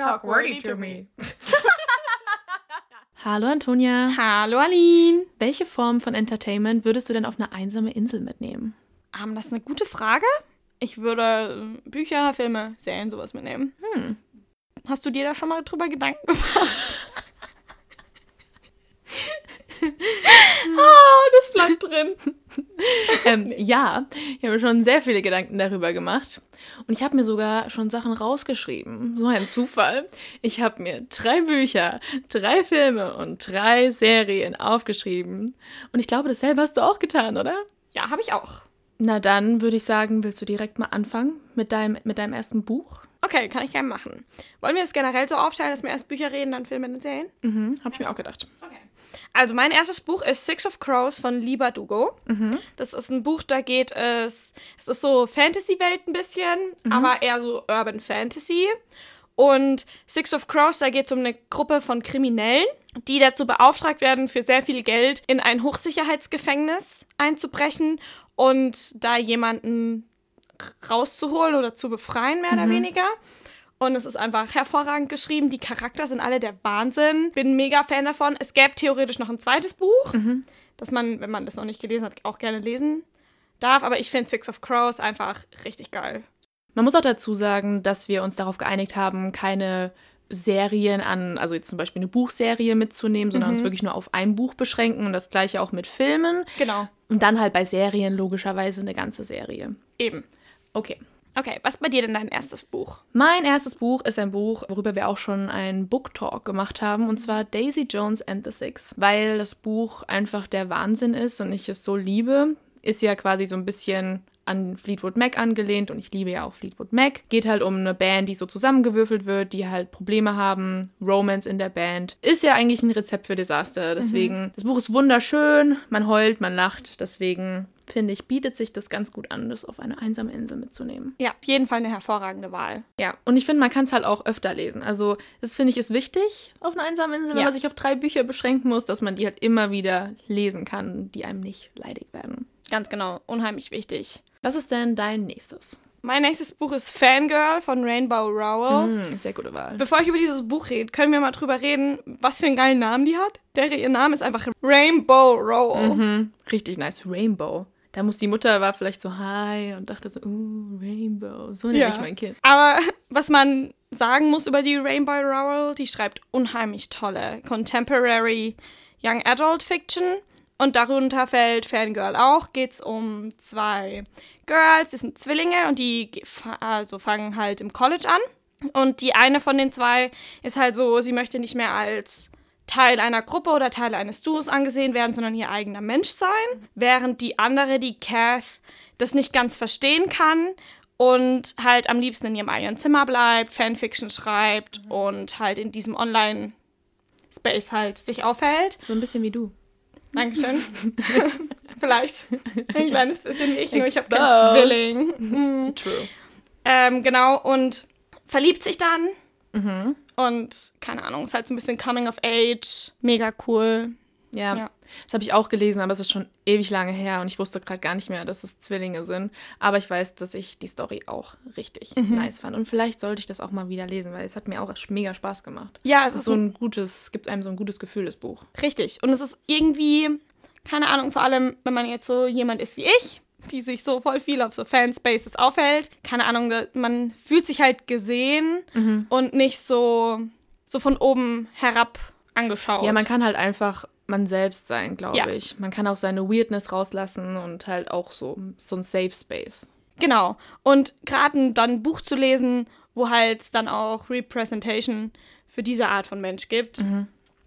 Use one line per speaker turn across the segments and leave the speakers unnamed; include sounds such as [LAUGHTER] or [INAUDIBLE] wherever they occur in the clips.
talk wordy to me. [LAUGHS]
Hallo Antonia.
Hallo Aline.
Welche Form von Entertainment würdest du denn auf eine einsame Insel mitnehmen?
Um, das ist eine gute Frage. Ich würde äh, Bücher, Filme, Serien, sowas mitnehmen.
Hm.
Hast du dir da schon mal drüber Gedanken gemacht? Bleibt drin. [LAUGHS]
ähm, ja, ich habe mir schon sehr viele Gedanken darüber gemacht. Und ich habe mir sogar schon Sachen rausgeschrieben. So ein Zufall. Ich habe mir drei Bücher, drei Filme und drei Serien aufgeschrieben. Und ich glaube, dasselbe hast du auch getan, oder?
Ja, habe ich auch.
Na dann würde ich sagen, willst du direkt mal anfangen mit deinem, mit deinem ersten Buch?
Okay, kann ich gerne machen. Wollen wir das generell so aufteilen, dass wir erst Bücher reden, dann Filme und Serien?
Mhm, habe ich mir auch gedacht.
Okay. Also mein erstes Buch ist Six of Crows von Liba Dugo.
Mhm.
Das ist ein Buch, da geht es, es ist so Fantasy-Welt ein bisschen,
Mhm.
aber eher so Urban Fantasy. Und Six of Crows, da geht es um eine Gruppe von Kriminellen, die dazu beauftragt werden, für sehr viel Geld in ein Hochsicherheitsgefängnis einzubrechen und da jemanden rauszuholen oder zu befreien, mehr oder weniger. Und es ist einfach hervorragend geschrieben. Die Charakter sind alle der Wahnsinn. Bin mega Fan davon. Es gäbe theoretisch noch ein zweites Buch, das man, wenn man das noch nicht gelesen hat, auch gerne lesen darf. Aber ich finde Six of Crows einfach richtig geil.
Man muss auch dazu sagen, dass wir uns darauf geeinigt haben, keine Serien an, also jetzt zum Beispiel eine Buchserie mitzunehmen, sondern uns wirklich nur auf ein Buch beschränken und das gleiche auch mit Filmen.
Genau.
Und dann halt bei Serien logischerweise eine ganze Serie.
Eben.
Okay.
Okay, was bei dir denn dein erstes Buch?
Mein erstes Buch ist ein Buch, worüber wir auch schon einen Book Talk gemacht haben, und zwar Daisy Jones and the Six, weil das Buch einfach der Wahnsinn ist und ich es so liebe. Ist ja quasi so ein bisschen an Fleetwood Mac angelehnt und ich liebe ja auch Fleetwood Mac. Geht halt um eine Band, die so zusammengewürfelt wird, die halt Probleme haben, Romance in der Band. Ist ja eigentlich ein Rezept für Desaster. Deswegen, das Buch ist wunderschön, man heult, man lacht. Deswegen finde ich, bietet sich das ganz gut an, das auf eine einsame Insel mitzunehmen.
Ja, auf jeden Fall eine hervorragende Wahl.
Ja, und ich finde, man kann es halt auch öfter lesen. Also, das finde ich ist wichtig auf einer einsamen Insel, wenn
Ja.
man sich auf drei Bücher beschränken muss, dass man die halt immer wieder lesen kann, die einem nicht leidig werden.
Ganz genau. Unheimlich wichtig.
Was ist denn dein nächstes?
Mein nächstes Buch ist Fangirl von Rainbow Rowell.
Hm, sehr gute Wahl.
Bevor ich über dieses Buch rede, können wir mal drüber reden, was für einen geilen Namen die hat. Der, ihr Name ist einfach Rainbow Rowell.
Mhm, richtig nice. Rainbow. Da muss die Mutter war vielleicht so hi und dachte so, uh, Rainbow. So nenne
Ja.
ich mein Kind.
Aber [LAUGHS] was man sagen muss über die Rainbow Rowell, die schreibt unheimlich tolle Contemporary Young Adult Fiction. Und darunter fällt Fangirl auch. Geht es um zwei Girls, die sind Zwillinge und die also fangen halt im College an. Und die eine von den zwei ist halt so, sie möchte nicht mehr als Teil einer Gruppe oder Teil eines Duos angesehen werden, sondern ihr eigener Mensch sein. Während die andere, die Kath, das nicht ganz verstehen kann und halt am liebsten in ihrem eigenen Zimmer bleibt, Fanfiction schreibt und halt in diesem Online-Space halt sich aufhält.
So ein bisschen wie du.
Dankeschön. [LAUGHS] Vielleicht ein kleines bisschen wie ich, nur ich habe
Exposed.
Zwilling. Mhm.
True.
Ähm, genau, und verliebt sich dann.
Mhm.
Und keine Ahnung, ist halt so ein bisschen Coming of Age. Mega cool.
Ja,
Ja.
das habe ich auch gelesen, aber es ist schon ewig lange her und ich wusste gerade gar nicht mehr, dass es Zwillinge sind. Aber ich weiß, dass ich die Story auch richtig nice fand. Und vielleicht sollte ich das auch mal wieder lesen, weil es hat mir auch mega Spaß gemacht.
Ja, es
ist
ist
so ein gutes, gibt einem so ein gutes Gefühl, das Buch.
Richtig. Und es ist irgendwie, keine Ahnung, vor allem, wenn man jetzt so jemand ist wie ich, die sich so voll viel auf so Fanspaces aufhält. Keine Ahnung, man fühlt sich halt gesehen und nicht so, so von oben herab angeschaut.
Ja, man kann halt einfach man selbst sein, glaube
Ja.
ich. Man kann auch seine Weirdness rauslassen und halt auch so, so ein Safe Space.
Genau. Und gerade dann ein Buch zu lesen, wo halt dann auch Representation für diese Art von Mensch gibt.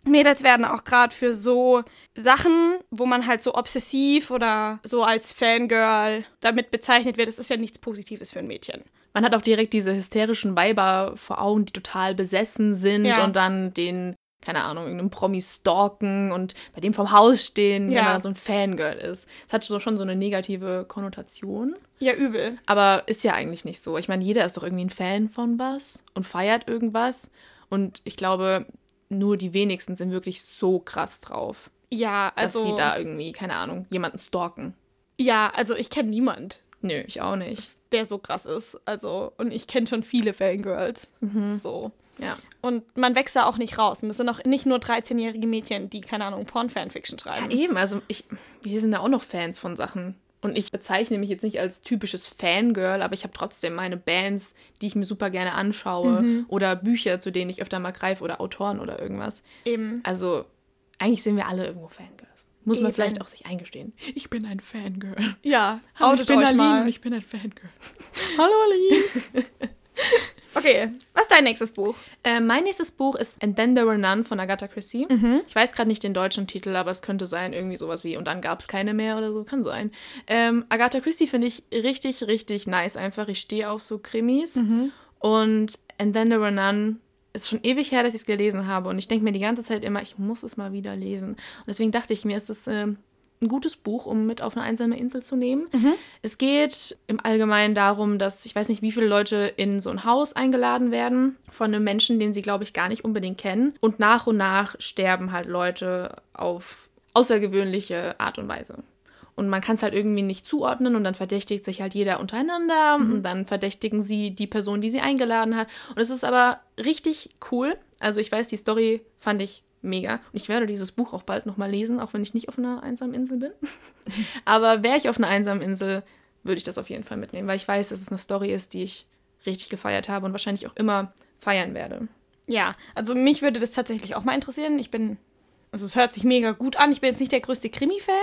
Mädels werden auch gerade für so Sachen, wo man halt so obsessiv oder so als Fangirl damit bezeichnet wird, das ist ja nichts Positives für ein Mädchen.
Man hat auch direkt diese hysterischen Weiber vor Augen, die total besessen sind
Ja.
und dann den, keine Ahnung, irgendeinen Promi stalken und bei dem vom Haus stehen, wenn
Ja.
man dann so ein Fangirl ist. Es hat so schon so eine negative Konnotation.
Ja, übel.
Aber ist ja eigentlich nicht so. Ich meine, jeder ist doch irgendwie ein Fan von was und feiert irgendwas. Und ich glaube, nur die wenigsten sind wirklich so krass drauf,
Ja,
dass
also.
sie da irgendwie, keine Ahnung, jemanden stalken.
Ja, also ich kenne niemand,
Nö, ich auch nicht.
der so krass ist. Also, und ich kenne schon viele Fangirls.
Mhm.
So.
Ja.
Und man wächst da auch nicht raus. Und es sind auch nicht nur 13-jährige Mädchen, die, keine Ahnung, Porn-Fanfiction schreiben.
Ja, eben. Also ich, wir sind da auch noch Fans von Sachen. Und ich bezeichne mich jetzt nicht als typisches Fangirl, aber ich habe trotzdem meine Bands, die ich mir super gerne anschaue. Oder Bücher, zu denen ich öfter mal greife oder Autoren oder irgendwas.
Eben.
Also eigentlich sind wir alle irgendwo Fangirls. Muss man
Eben.
vielleicht auch sich eingestehen. Ich bin ein Fangirl.
Ja,
Hallo,
outet
ich bin
euch
Aline
mal.
ich bin ein Fangirl. [LAUGHS]
Hallo, Aline. [LAUGHS] okay, was ist dein nächstes Buch?
Äh, mein nächstes Buch ist And Then There Were None von Agatha Christie.
Mhm.
Ich weiß gerade nicht den deutschen Titel, aber es könnte sein, irgendwie sowas wie Und dann gab es keine mehr oder so, kann sein. Ähm, Agatha Christie finde ich richtig, richtig nice einfach. Ich stehe auf so Krimis.
Mhm.
Und And Then There Were None ist schon ewig her, dass ich es gelesen habe. Und ich denke mir die ganze Zeit immer, ich muss es mal wieder lesen. Und deswegen dachte ich mir, ist es ähm, ein gutes Buch, um mit auf eine einsame Insel zu nehmen. Es geht im Allgemeinen darum, dass ich weiß nicht, wie viele Leute in so ein Haus eingeladen werden von einem Menschen, den sie, glaube ich, gar nicht unbedingt kennen. Und nach und nach sterben halt Leute auf außergewöhnliche Art und Weise. Und man kann es halt irgendwie nicht zuordnen und dann verdächtigt sich halt jeder untereinander und dann verdächtigen sie die Person, die sie eingeladen hat. Und es ist aber richtig cool. Also ich weiß, die Story fand ich mega. Und ich werde dieses Buch auch bald nochmal lesen, auch wenn ich nicht auf einer einsamen Insel bin. [LAUGHS] aber wäre ich auf einer einsamen Insel, würde ich das auf jeden Fall mitnehmen, weil ich weiß, dass es eine Story ist, die ich richtig gefeiert habe und wahrscheinlich auch immer feiern werde.
Ja, also mich würde das tatsächlich auch mal interessieren. Ich bin, also es hört sich mega gut an. Ich bin jetzt nicht der größte Krimi-Fan,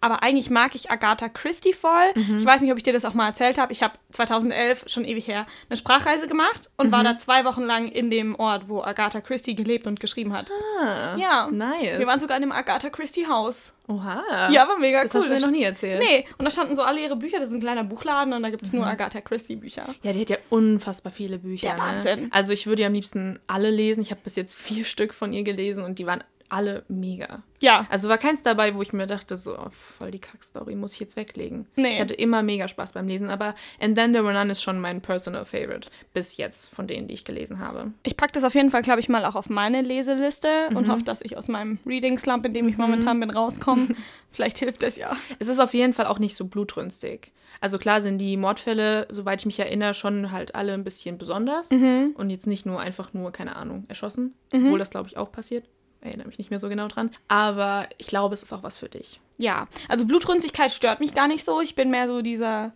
aber eigentlich mag ich Agatha Christie voll. Ich weiß nicht, ob ich dir das auch mal erzählt habe. Ich habe 2011, schon ewig her, eine Sprachreise gemacht und war da zwei Wochen lang in dem Ort, wo Agatha Christie gelebt und geschrieben hat.
Ah,
Ja.
nice.
Wir waren sogar in dem Agatha Christie Haus.
Oha.
Ja, war mega
das
cool.
hast du mir noch nie erzählt.
Nee, und da standen so alle ihre Bücher. Das ist ein kleiner Buchladen und da gibt es nur Agatha Christie Bücher.
Ja, die hat ja unfassbar viele Bücher.
Der Wahnsinn.
Ne? Also ich würde ja am liebsten alle lesen. Ich habe bis jetzt vier Stück von ihr gelesen und die waren alle mega.
Ja,
Also war keins dabei, wo ich mir dachte, so, oh, voll die Kackstory, muss ich jetzt weglegen.
Nee.
Ich hatte immer mega Spaß beim Lesen, aber And Then There Were None ist schon mein personal favorite bis jetzt von denen, die ich gelesen habe.
Ich packe das auf jeden Fall, glaube ich, mal auch auf meine Leseliste und hoffe, dass ich aus meinem Reading Slump, in dem ich momentan bin, rauskomme. [LAUGHS] Vielleicht hilft das ja.
Es ist auf jeden Fall auch nicht so blutrünstig. Also klar sind die Mordfälle, soweit ich mich erinnere, schon halt alle ein bisschen besonders und jetzt nicht nur einfach nur, keine Ahnung, erschossen, obwohl das, glaube ich, auch passiert. Erinnere mich nicht mehr so genau dran. Aber ich glaube, es ist auch was für dich.
Ja, also Blutrünstigkeit stört mich gar nicht so. Ich bin mehr so dieser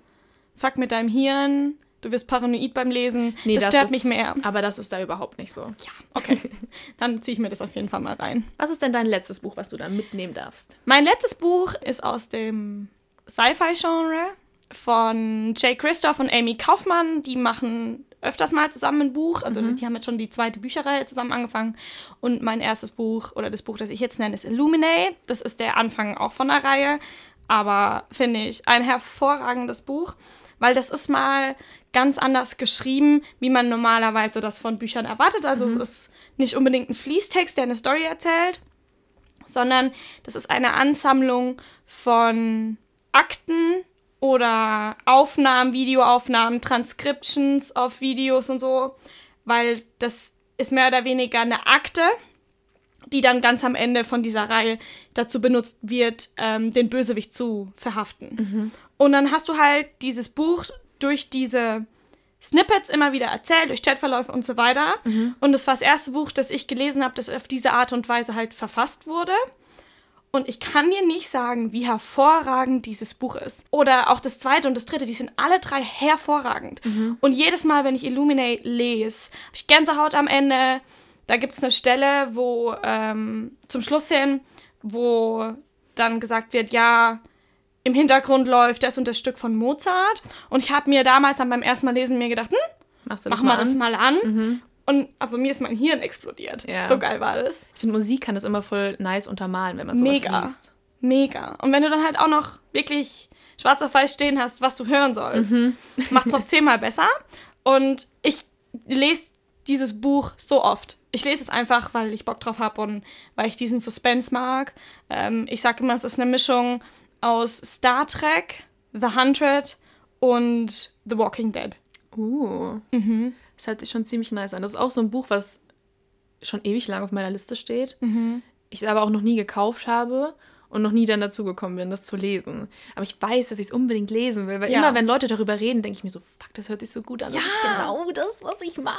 Fuck mit deinem Hirn, du wirst paranoid beim Lesen. das, stört
ist,
mich mehr.
Aber das ist da überhaupt nicht so.
Ja, okay. [LAUGHS] Dann ziehe ich mir das auf jeden Fall mal rein.
Was ist denn dein letztes Buch, was du dann mitnehmen darfst?
Mein letztes Buch ist aus dem Sci-Fi-Genre von Jay Christoph und Amy Kaufmann. Die machen öfters mal zusammen ein Buch. Also die haben jetzt schon die zweite Bücherreihe zusammen angefangen. Und mein erstes Buch oder das Buch, das ich jetzt nenne, ist Illuminate. Das ist der Anfang auch von der Reihe. Aber finde ich ein hervorragendes Buch, weil das ist mal ganz anders geschrieben, wie man normalerweise das von Büchern erwartet. Also es ist nicht unbedingt ein Fließtext, der eine Story erzählt, sondern das ist eine Ansammlung von Akten oder Aufnahmen, Videoaufnahmen, Transcriptions auf Videos und so, weil das ist mehr oder weniger eine Akte, die dann ganz am Ende von dieser Reihe dazu benutzt wird, ähm, den Bösewicht zu verhaften. Und dann hast du halt dieses Buch durch diese Snippets immer wieder erzählt, durch Chatverläufe und so weiter. Und das war das erste Buch, das ich gelesen habe, das auf diese Art und Weise halt verfasst wurde. Und ich kann dir nicht sagen, wie hervorragend dieses Buch ist. Oder auch das zweite und das dritte, die sind alle drei hervorragend. Und jedes Mal, wenn ich Illuminate lese, habe ich Gänsehaut am Ende. Da gibt es eine Stelle, wo ähm, zum Schluss hin, wo dann gesagt wird, ja, im Hintergrund läuft das und das Stück von Mozart. Und ich habe mir damals dann beim ersten Mal lesen mir gedacht, hm,
Machst du das
mach mal
mal
das
an?
mal an. Und also mir ist mein Hirn explodiert.
Ja.
So geil war das.
Ich finde, Musik kann das immer voll nice untermalen, wenn man sowas
Mega.
liest.
Mega. Und wenn du dann halt auch noch wirklich schwarz auf weiß stehen hast, was du hören sollst,
Mhm.
macht es noch zehnmal besser. Und ich lese dieses Buch so oft. Ich lese es einfach, weil ich Bock drauf habe und weil ich diesen Suspense mag. Ähm, ich sage immer, es ist eine Mischung aus Star Trek, The Hundred und The Walking Dead.
Uh.
Mhm.
Das hört sich schon ziemlich nice an. Das ist auch so ein Buch, was schon ewig lang auf meiner Liste steht.
Mhm.
Ich es aber auch noch nie gekauft habe. und noch nie dann dazu gekommen bin, das zu lesen. Aber ich weiß, dass ich es unbedingt lesen will, weil
Ja.
immer, wenn Leute darüber reden, denke ich mir so, fuck, das hört sich so gut an. Das
Ja.
ist genau das, was ich mag.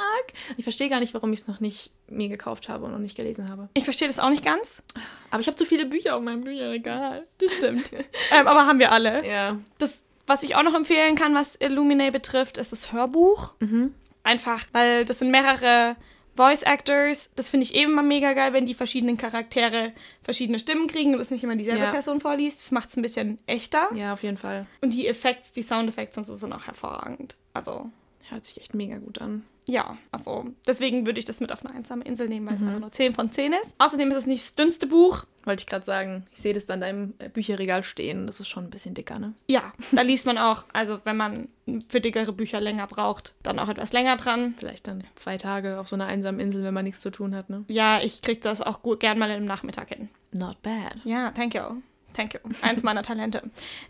Ich verstehe gar nicht, warum ich es noch nicht mir gekauft habe und noch nicht gelesen habe.
Ich verstehe das auch nicht ganz.
Aber ich habe zu viele Bücher auf meinem Bücherregal.
Das stimmt. [LAUGHS] ähm, aber haben wir alle.
Ja.
Das, was ich auch noch empfehlen kann, was Illuminae betrifft, ist das Hörbuch.
Mhm.
Einfach, weil das sind mehrere Voice Actors. Das finde ich eben immer mega geil, wenn die verschiedenen Charaktere verschiedene Stimmen kriegen und das nicht immer dieselbe
Ja.
Person vorliest. Das macht es ein bisschen echter.
Ja, auf jeden Fall.
Und die Effekte, die Soundeffekte und so sind auch hervorragend. Also,
Hört sich echt mega gut an.
Ja, also deswegen würde ich das mit auf eine einsame Insel nehmen, weil es
Mhm.
einfach nur 10 von 10 ist. Außerdem ist es nicht das dünnste Buch.
Wollte ich gerade sagen. Ich sehe das da in deinem äh, Bücherregal stehen. Das ist schon ein bisschen dicker, ne?
Ja, da liest man auch, also wenn man für dickere Bücher länger braucht, dann auch etwas länger dran.
Vielleicht dann zwei Tage auf so einer einsamen Insel, wenn man nichts zu tun hat, ne?
Ja, ich krieg das auch gut gern mal im Nachmittag hin.
Not bad.
Ja, thank you. Thank you. Eins meiner Talente.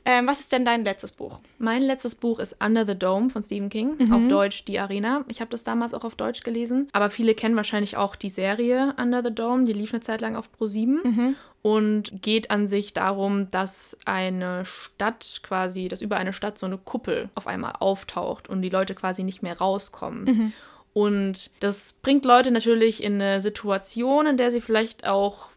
Ähm, was ist denn dein letztes Buch?
Mein letztes Buch ist Under the Dome von Stephen King, auf Deutsch Die Arena. Ich habe das damals auch auf Deutsch gelesen, aber viele kennen wahrscheinlich auch die Serie Under the Dome, die lief eine Zeit lang auf Pro 7 und geht an sich darum, dass eine Stadt quasi, dass über eine Stadt so eine Kuppel auf einmal auftaucht und die Leute quasi nicht mehr rauskommen. Und das bringt Leute natürlich in eine Situation, in der sie vielleicht auch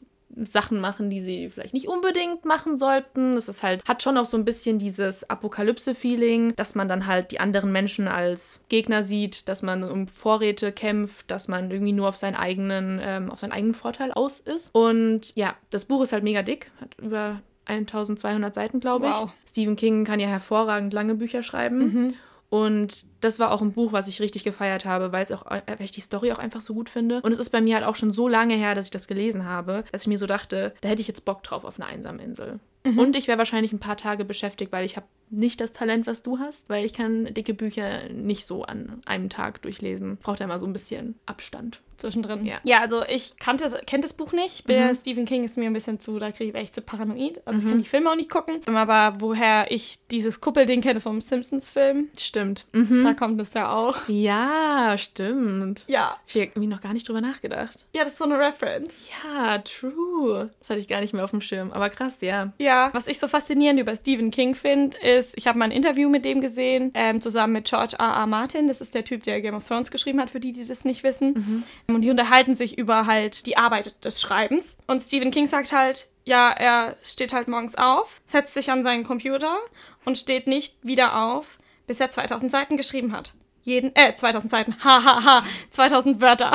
Sachen machen, die sie vielleicht nicht unbedingt machen sollten. Das ist halt, hat schon auch so ein bisschen dieses Apokalypse-Feeling, dass man dann halt die anderen Menschen als Gegner sieht, dass man um Vorräte kämpft, dass man irgendwie nur auf seinen eigenen, ähm, auf seinen eigenen Vorteil aus ist. Und ja, das Buch ist halt mega dick, hat über 1200 Seiten, glaube ich.
Wow.
Stephen King kann ja hervorragend lange Bücher schreiben. Und das war auch ein Buch, was ich richtig gefeiert habe, weil es auch, äh, weil ich die Story auch einfach so gut finde. Und es ist bei mir halt auch schon so lange her, dass ich das gelesen habe, dass ich mir so dachte, da hätte ich jetzt Bock drauf auf eine einsame Insel. Und ich wäre wahrscheinlich ein paar Tage beschäftigt, weil ich habe nicht das Talent, was du hast, weil ich kann dicke Bücher nicht so an einem Tag durchlesen. Braucht ja immer so ein bisschen Abstand.
Zwischendrin.
Ja.
ja, also ich kannte, kennt das Buch nicht. Ich bin, Stephen King ist mir ein bisschen zu, da kriege ich echt zu paranoid. Also ich kann die Filme auch nicht gucken. Aber woher ich dieses Kuppelding kenne, ist vom Simpsons-Film.
Stimmt. Mhm.
Da kommt es ja auch.
Ja, stimmt.
Ja.
Ich habe irgendwie noch gar nicht drüber nachgedacht.
Ja, das ist so eine Reference.
Ja, true. Das hatte ich gar nicht mehr auf dem Schirm. Aber krass, ja.
Ja, was ich so faszinierend über Stephen King finde, ist, ich habe mal ein Interview mit dem gesehen, ähm, zusammen mit George R. R. Martin. Das ist der Typ, der Game of Thrones geschrieben hat, für die, die das nicht wissen. Und die unterhalten sich über halt die Arbeit des Schreibens. Und Stephen King sagt halt, ja, er steht halt morgens auf, setzt sich an seinen Computer und steht nicht wieder auf, bis er 2000 Seiten geschrieben hat. Jeden, äh, 2000 Seiten, hahaha, ha, ha, 2000 Wörter.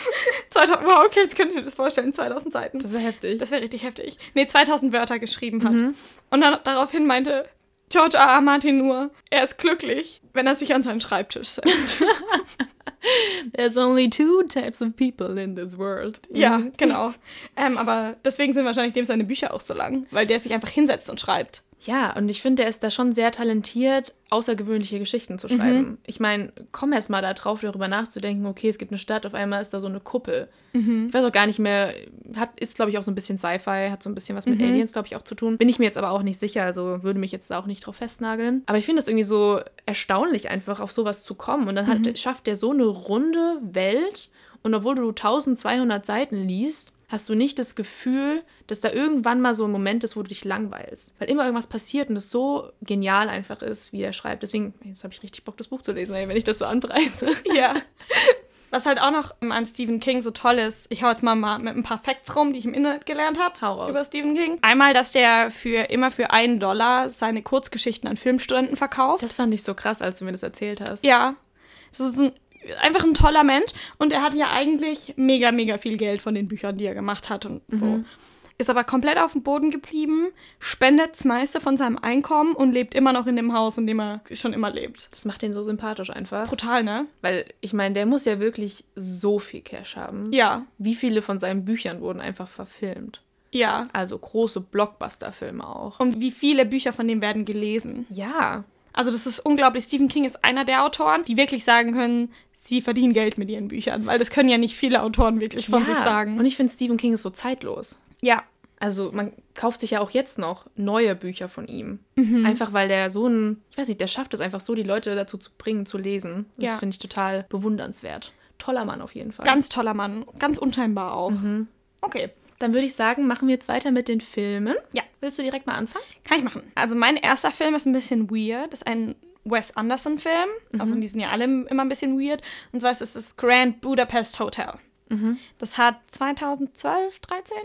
[LAUGHS] 2000, wow, okay, jetzt könnt ihr euch das vorstellen, 2000 Seiten.
Das war heftig.
Das wäre richtig heftig. Nee, 2000 Wörter geschrieben hat. Und dann daraufhin meinte George R. R. Martin nur, er ist glücklich, wenn er sich an seinen Schreibtisch setzt. [LAUGHS]
There's only two types of people in this world.
ja, genau. Ähm, aber deswegen sind wahrscheinlich dem seine Bücher auch so lang, weil der sich einfach hinsetzt und schreibt.
Ja, und ich finde, er ist da schon sehr talentiert, außergewöhnliche Geschichten zu schreiben. Ich meine, komm erst mal da drauf, darüber nachzudenken, okay, es gibt eine Stadt, auf einmal ist da so eine Kuppel. Ich weiß auch gar nicht mehr, hat, ist, glaube ich, auch so ein bisschen Sci-Fi, hat so ein bisschen was mit Aliens, glaube ich, auch zu tun. Bin ich mir jetzt aber auch nicht sicher, also würde mich jetzt da auch nicht drauf festnageln. Aber ich finde es irgendwie so erstaunlich, einfach auf sowas zu kommen. Und dann hat, schafft der so eine runde Welt. Und obwohl du 1200 Seiten liest, hast du nicht das Gefühl, dass da irgendwann mal so ein Moment ist, wo du dich langweilst. Weil immer irgendwas passiert und es so genial einfach ist, wie er schreibt. Deswegen, jetzt habe ich richtig Bock, das Buch zu lesen, wenn ich das so anpreise. [LAUGHS]
Ja. Was halt auch noch an Stephen King so toll ist, ich hau jetzt mal, mal mit ein paar Facts rum, die ich im Internet gelernt habe über Stephen King. Einmal, dass der für immer für einen Dollar seine Kurzgeschichten an Filmstudenten verkauft.
Das fand ich so krass, als du mir das erzählt hast.
Ja, das ist ein, einfach ein toller Mensch und er hat ja eigentlich mega, mega viel Geld von den Büchern, die er gemacht hat und so. Ist aber komplett auf dem Boden geblieben, spendet das meiste von seinem Einkommen und lebt immer noch in dem Haus, in dem er schon immer lebt.
Das macht den so sympathisch einfach.
Brutal, ne?
Weil, ich meine, der muss ja wirklich so viel Cash haben.
Ja,
Wie viele von seinen Büchern wurden einfach verfilmt?
ja.
Also große Blockbuster-Filme auch.
Und wie viele Bücher von dem werden gelesen?
Ja,
Also das ist unglaublich. Stephen King ist einer der Autoren, die wirklich sagen können, sie verdienen Geld mit ihren Büchern, weil das können ja nicht viele Autoren wirklich von
ja.
sich sagen.
Und ich finde, Stephen King ist so zeitlos.
ja,
Also man kauft sich ja auch jetzt noch neue Bücher von ihm. Einfach weil der so ein, ich weiß nicht, der schafft es einfach so, die Leute dazu zu bringen, zu lesen. Das
Ja.
finde ich total bewundernswert. Toller Mann auf jeden Fall.
ganz toller Mann, ganz unscheinbar auch. Okay.
Dann würde ich sagen, machen wir jetzt weiter mit den Filmen.
Ja.
Willst du direkt mal anfangen?
Kann ich machen. Also mein erster Film ist ein bisschen weird. Das ist ein Wes Anderson-Film. Also die sind ja alle immer ein bisschen weird. Und zwar ist es das Grand Budapest Hotel. Das hat 2012, 13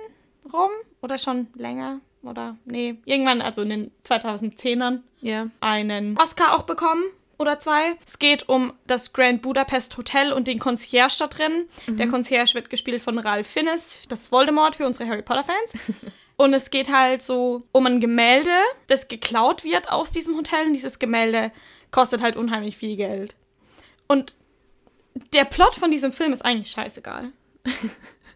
rum oder schon länger oder nee, irgendwann, also in den 2010ern,
Ja.
einen Oscar auch bekommen oder zwei. Es geht um das Grand Budapest Hotel und den Concierge da drin. Der Concierge wird gespielt von Ralph Fiennes, das Voldemort für unsere Harry Potter Fans. [LAUGHS] Und es geht halt so um ein Gemälde, das geklaut wird aus diesem Hotel. Und dieses Gemälde kostet halt unheimlich viel Geld. Und der Plot von diesem Film ist eigentlich scheißegal. [LAUGHS]